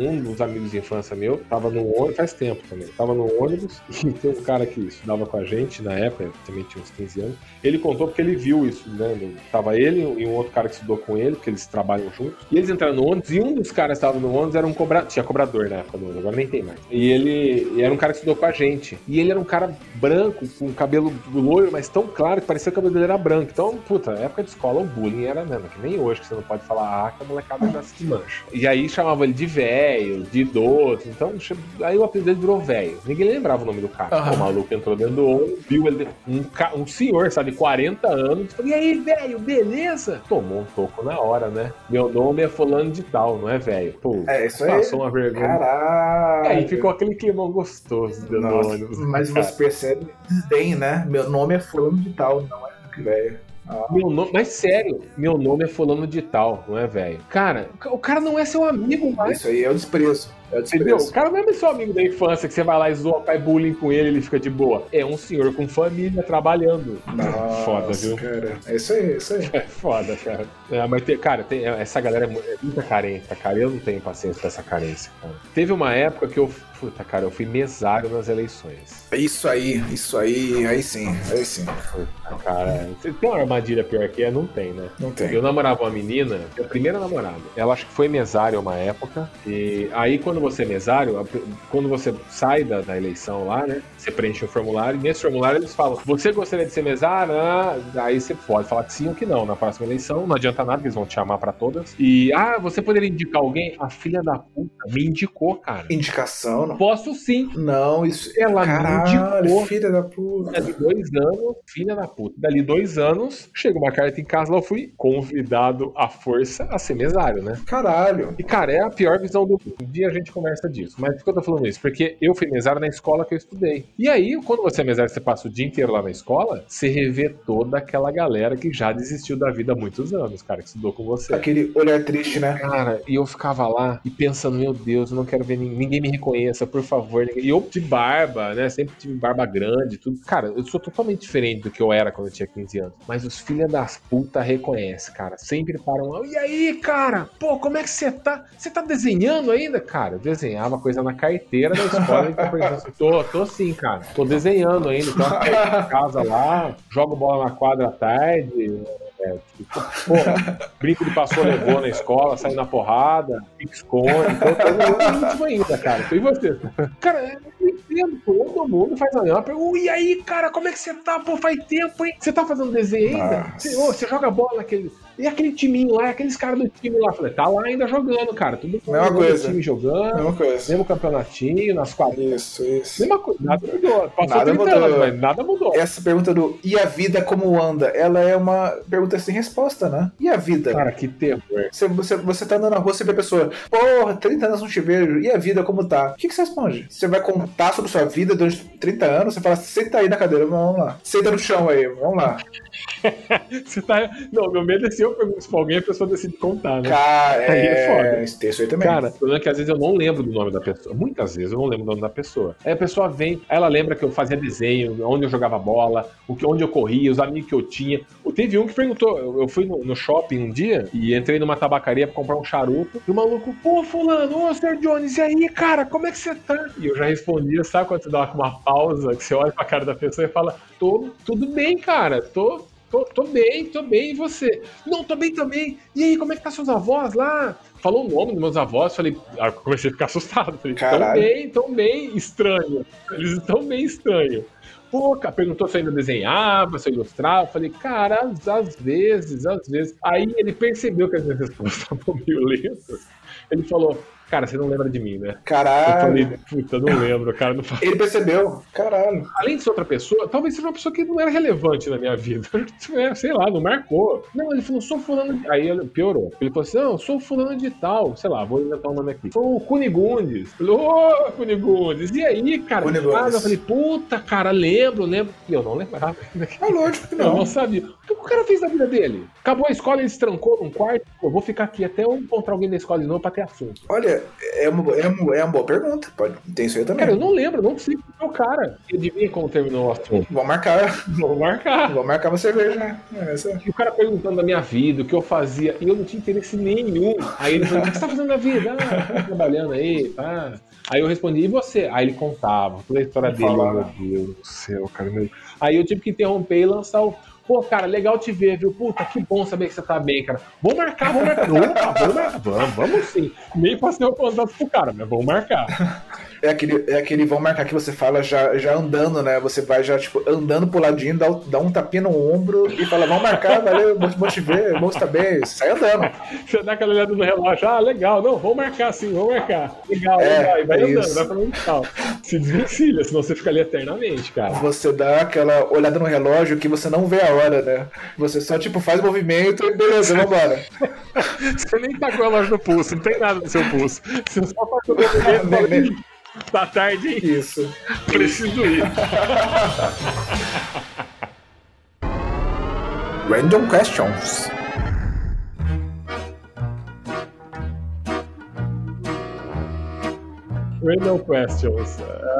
um dos amigos de infância meu tava no ônibus, faz tempo também, tava no ônibus e tem um cara que estudava com a gente na época, também tinha uns 15 anos. Ele contou porque ele viu isso, né? Tava ele e um outro cara que estudou com ele, porque eles trabalham juntos. E eles entraram no ônibus e um dos caras que estava no ônibus era um cobrador, tinha cobrador na época do ônibus, agora nem tem mais. E ele e era um cara que estudou com a gente. E ele era um cara branco, com cabelo loiro, mas tão claro que parecia que o cabelo dele era branco. Então, puta, época de escola o bullying era, né? Que nem hoje, que você não pode falar ah, que a molecada já se mancha. E aí chamava ele de velho, de idoso. Então, aí o apelido dele virou velho. Ninguém lembrava o nome do cara. Aham. O maluco entrou dentro do ônibus, viu ele, um, ca- um senhor, sabe, 40 anos. Falou, e aí, velho, beleza? Tomou um toco na hora, né? Meu nome é fulano de tal, não é velho. Pô, É, isso aí. passou uma vergonha. Caralho. Aí ficou aquele clima gostoso dentro do Nossa, ônibus. mas cara. você percebe desdém, né? Meu nome é fulano de tal, não é velho. Ah, Meu nome, mas sério, meu nome é fulano de tal, não é velho? Cara, o cara não é seu amigo mais. Isso aí é o desprezo. É o Entendeu? desprezo. O cara não é seu amigo da infância que você vai lá e zoa, faz bullying com ele ele fica de boa. É um senhor com família trabalhando. Nossa, Foda, viu? Cara. É isso aí, é isso aí. É foda, cara. É, mas, tem, cara, tem- essa galera é é muita carência, cara. Eu não tenho paciência pra essa carência, cara. Teve uma época que eu. Puta, cara, eu fui mesário nas eleições. Isso aí, isso aí, aí sim, aí sim. Puta, cara. Você tem uma armadilha pior que é? Não tem, né? Não tem. Eu namorava uma menina, minha primeira namorada. Ela acho que foi mesária uma época. E aí, quando você é mesário, quando você sai da, da eleição lá, né? Você preenche o formulário. E nesse formulário eles falam: Você gostaria de ser mesário? Ah, aí você pode falar que sim ou que não na próxima eleição. Não adianta nada, eles vão te chamar pra todas. E, ah, você poderia indicar alguém? A filha da puta me indicou, cara. Indicação, não. Posso sim. Não, isso. Ela me Caralho, indicou. filha da puta. Dali dois anos, filha da puta. Dali dois anos, chega uma carta em casa, lá eu fui convidado à força a ser mesário, né? Caralho. E, cara, é a pior visão do mundo. Um dia a gente conversa disso. Mas por que eu tô falando isso? Porque eu fui mesário na escola que eu estudei. E aí, quando você é mesário, você passa o dia inteiro lá na escola, você revê toda aquela galera que já desistiu da vida há muitos anos, cara, que estudou com você. Aquele olhar triste, né? Cara, e eu ficava lá e pensando, meu Deus, eu não quero ver ninguém, ninguém me reconheça, por favor. E eu de barba, né? Sempre tive barba grande, tudo. Cara, eu sou totalmente diferente do que eu era quando eu tinha 15 anos. Mas os filhos das putas reconhecem, cara. Sempre param lá. E aí, cara? Pô, como é que você tá? Você tá desenhando ainda, cara? Eu desenhava coisa na carteira da escola. e eu assim, tô, tô sim, cara. Tô desenhando ainda. Tô em casa lá, jogo bola na quadra à tarde. É, tipo, brinco de passou levou na escola, saindo na porrada, pique-esconde, então tô no ritmo ainda, cara. E você? Cara, eu entendo, todo mundo faz a mesma pergunta. E aí, cara, como é que você tá? Pô, faz tempo, hein? Você tá fazendo desenho ainda? Nossa. Você, ô, você joga bola naquele. E aquele timinho lá, aqueles caras do time lá? Falei, tá lá ainda jogando, cara. Tudo bom, Mesma coisa. time jogando, Mesma coisa. mesmo campeonatinho, nas quadras. Isso, isso. Mesma coisa, nada mudou. Passou Nada 30 mudou. anos, mas nada mudou. Essa pergunta do e a vida como anda? Ela é uma pergunta sem resposta, né? E a vida? Cara, que terror. Você, você, você tá andando na rua, você vê a pessoa, porra, 30 anos não te vejo, e a vida como tá? O que, que você responde? Você vai contar sobre sua vida durante 30 anos, você fala, senta aí na cadeira, vamos lá. Senta no chão aí, vamos lá. Você tá. Não, meu medo é se eu pergunto isso pra alguém, a pessoa decide contar, né? Cara, Aí é foda. é. Tem isso aí também. Cara, o problema é que às vezes eu não lembro do nome da pessoa. Muitas vezes eu não lembro do nome da pessoa. Aí a pessoa vem, ela lembra que eu fazia desenho, onde eu jogava bola, onde eu corria, os amigos que eu tinha. Teve um que perguntou, eu, fui no, shopping um dia e entrei numa tabacaria pra comprar um charuto, e o maluco, pô, fulano, ô, Sr. Jones, e aí, cara, como é que você tá? E eu já respondia, sabe quando você dá uma, pausa, que você olha pra cara da pessoa e fala, tô tudo bem, cara, tô, Tô, tô bem, tô bem, e você? Não, tô bem também. E aí, como é que tá seus avós lá? Falou o nome dos meus avós, falei, ah, comecei a ficar assustado. Falei, tão Caralho. bem, tão bem, estranho. Eles estão bem estranho. Pô, cara, perguntou se eu ainda desenhava, se eu ilustrava. Falei, cara, às, às vezes, às vezes. Aí ele percebeu que as minhas respostas estavam meio lentas. Ele falou, cara, você não lembra de mim, né? Eu Caralho. falei, puta, não lembro, cara. Não Ele percebeu. Caralho. Além de ser outra pessoa, talvez seja uma pessoa que não era relevante na minha vida. É, Sei lá, não marcou. Não, ele falou, sou fulano de... Aí ele piorou. Ele falou assim, não, sou fulano de tal. Sei lá, vou inventar um nome aqui. Sou o Cunigundes. Falei, ô, Cunigundes. E aí, cara? Cunigundes. Eu falei, puta, cara, lembro, lembro. E eu não lembrava. É lógico que Eu não não. sabia. O que o cara fez na vida dele? Acabou a escola, ele se trancou num quarto. Pô, vou ficar aqui até eu encontrar alguém da escola de novo pra ter assunto. Olha, é uma, é, uma, é uma boa pergunta. Pode, tem isso aí também. Cara, eu não lembro, não sei quem é o cara. Adivinha como terminou o assunto? Vou marcar. Vou marcar. Vou marcar uma cerveja. né? É, essa- E o cara perguntando da minha vida, o que eu fazia, e eu não tinha interesse nenhum. Aí ele falou: O que você tá fazendo na vida? Ah, tô trabalhando aí, pá. Aí eu respondi: E você? Aí ele contava toda a história dele. falava. Meu Deus do céu, cara. meu- Aí eu tive que interromper e lançar o. Pô, cara, legal te ver, viu? Puta, que bom saber que você tá bem, cara. Vamos marcar, vamos marcar. Opa, vamos. Vamos, vamos sim. Nem passei o contato pro cara, mas vamos marcar. É aquele, é aquele vão marcar que você fala já, já andando, né? Você vai já, tipo, andando pro ladinho, dá, dá um tapinha no ombro e fala, vamos marcar, valeu, bom, te ver, bom estar bem. Você sai andando. Você dá aquela olhada no relógio, ah, legal, não, vamos marcar sim, vamos marcar. Legal, É, legal, e vai é andando, isso. vai falando tal. Se desvencilha, senão você fica ali eternamente, cara. Você dá aquela olhada no relógio que você não vê a hora, né? Você só, tipo, faz movimento e beleza, vambora. Você nem tá com o relógio no pulso, não tem nada no seu pulso. Você só tá com o movimento e fala, Nem- "Ih, tá tarde? Isso. Preciso ir. Random questions. Random questions.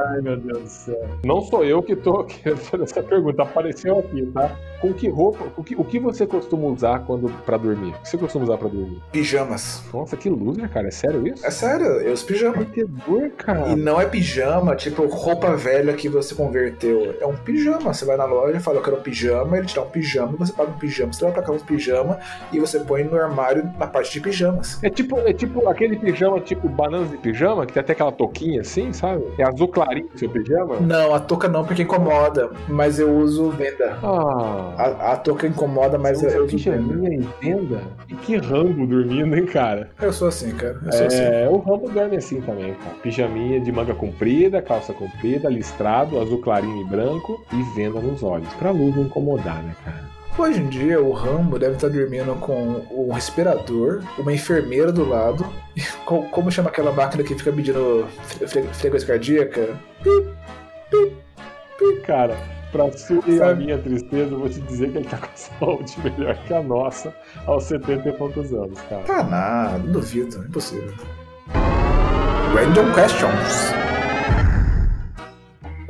Ai, meu Deus do céu. Não sou eu que tô fazer essa pergunta, apareceu aqui, tá? Com que roupa, o que, o que você costuma usar quando pra dormir? O que você costuma usar pra dormir? Pijamas. Nossa, que loser, cara. É sério isso? É sério, eu uso pijama. Perdedor, cara. E não é pijama, tipo, roupa velha que você converteu. É um pijama. Você vai na loja, fala, eu quero um pijama, ele te dá um pijama, você paga um pijama, você vai pra cá um pijama e você põe no armário na parte de pijamas. É tipo, é tipo aquele pijama, tipo bananas de pijama, que tem até aquela touquinha assim, sabe? É azul clarinho o seu pijama. Não, a touca não, porque incomoda, mas eu uso venda. Ah. A, a touca incomoda, mas eu, Você eu uso venda. pijaminha em venda? E que rambo dormindo, hein, cara? Eu sou assim, cara. Eu sou assim. É, o rambo dorme assim também, cara. Pijaminha de manga comprida, calça comprida, listrado, azul clarinho e branco e venda nos olhos. Pra luz não incomodar, né, cara? Hoje em dia, o Rambo deve estar dormindo com um respirador, uma enfermeira do lado. co- Como chama aquela máquina que fica medindo fre- fre- frequência cardíaca? Cara, pra sua e a minha tristeza, eu vou te dizer que ele tá com saúde melhor que a nossa aos 70 e poucos anos, cara. Tá nada, duvido, impossível. Random questions.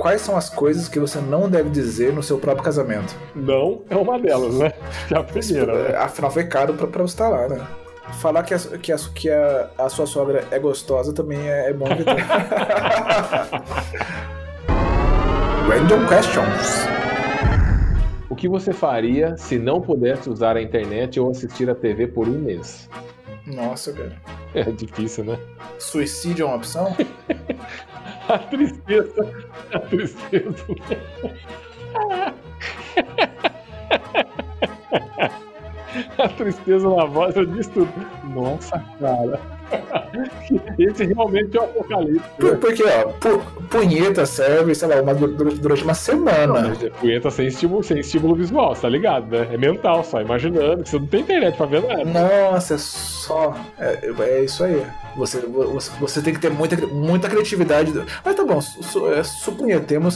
Quais são as coisas que você não deve dizer no seu próprio casamento? Não é uma delas, né? Que é a primeira, né? Afinal, foi caro pra, pra você estar lá, né? Falar que, a, que, a, que a, a sua sogra é gostosa também é, é bom evitar. Random questions. O que você faria se não pudesse usar a internet ou assistir a TV por um mês? Nossa, cara. É difícil, né? Suicídio é uma opção? A tristeza. A tristeza. A tristeza na voz, eu disse tudo. Nossa, cara. Esse realmente é o apocalipse. Por- né? Porque, ó, pu- punheta serve, sei lá, uma, dur- durante uma semana. Mas é punheta sem estímulo, sem estímulo visual, tá ligado, né? É mental só, imaginando, que você não tem internet pra ver nada. Nossa, é só. É, é isso aí. Você, você, você tem que ter muita, muita criatividade. Mas tá bom, su, é,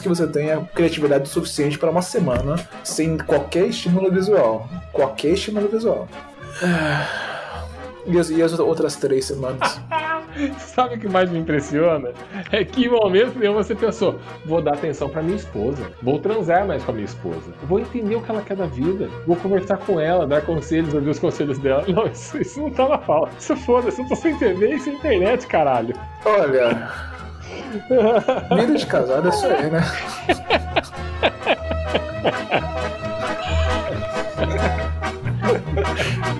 que você tenha criatividade suficiente para uma semana sem qualquer estímulo visual. Qualquer estímulo visual. Ah, e as, e as outras três semanas? Sabe o que mais me impressiona? É que em momento nenhum você pensou: vou dar atenção para minha esposa, vou transar mais com a minha esposa, vou entender o que ela quer da vida, vou conversar com ela, dar conselhos, ouvir os conselhos dela. Não, isso, isso não tá na fala. Isso foda-se, eu tô sem TV e sem internet, caralho. Olha. Vida de casado é isso aí, né?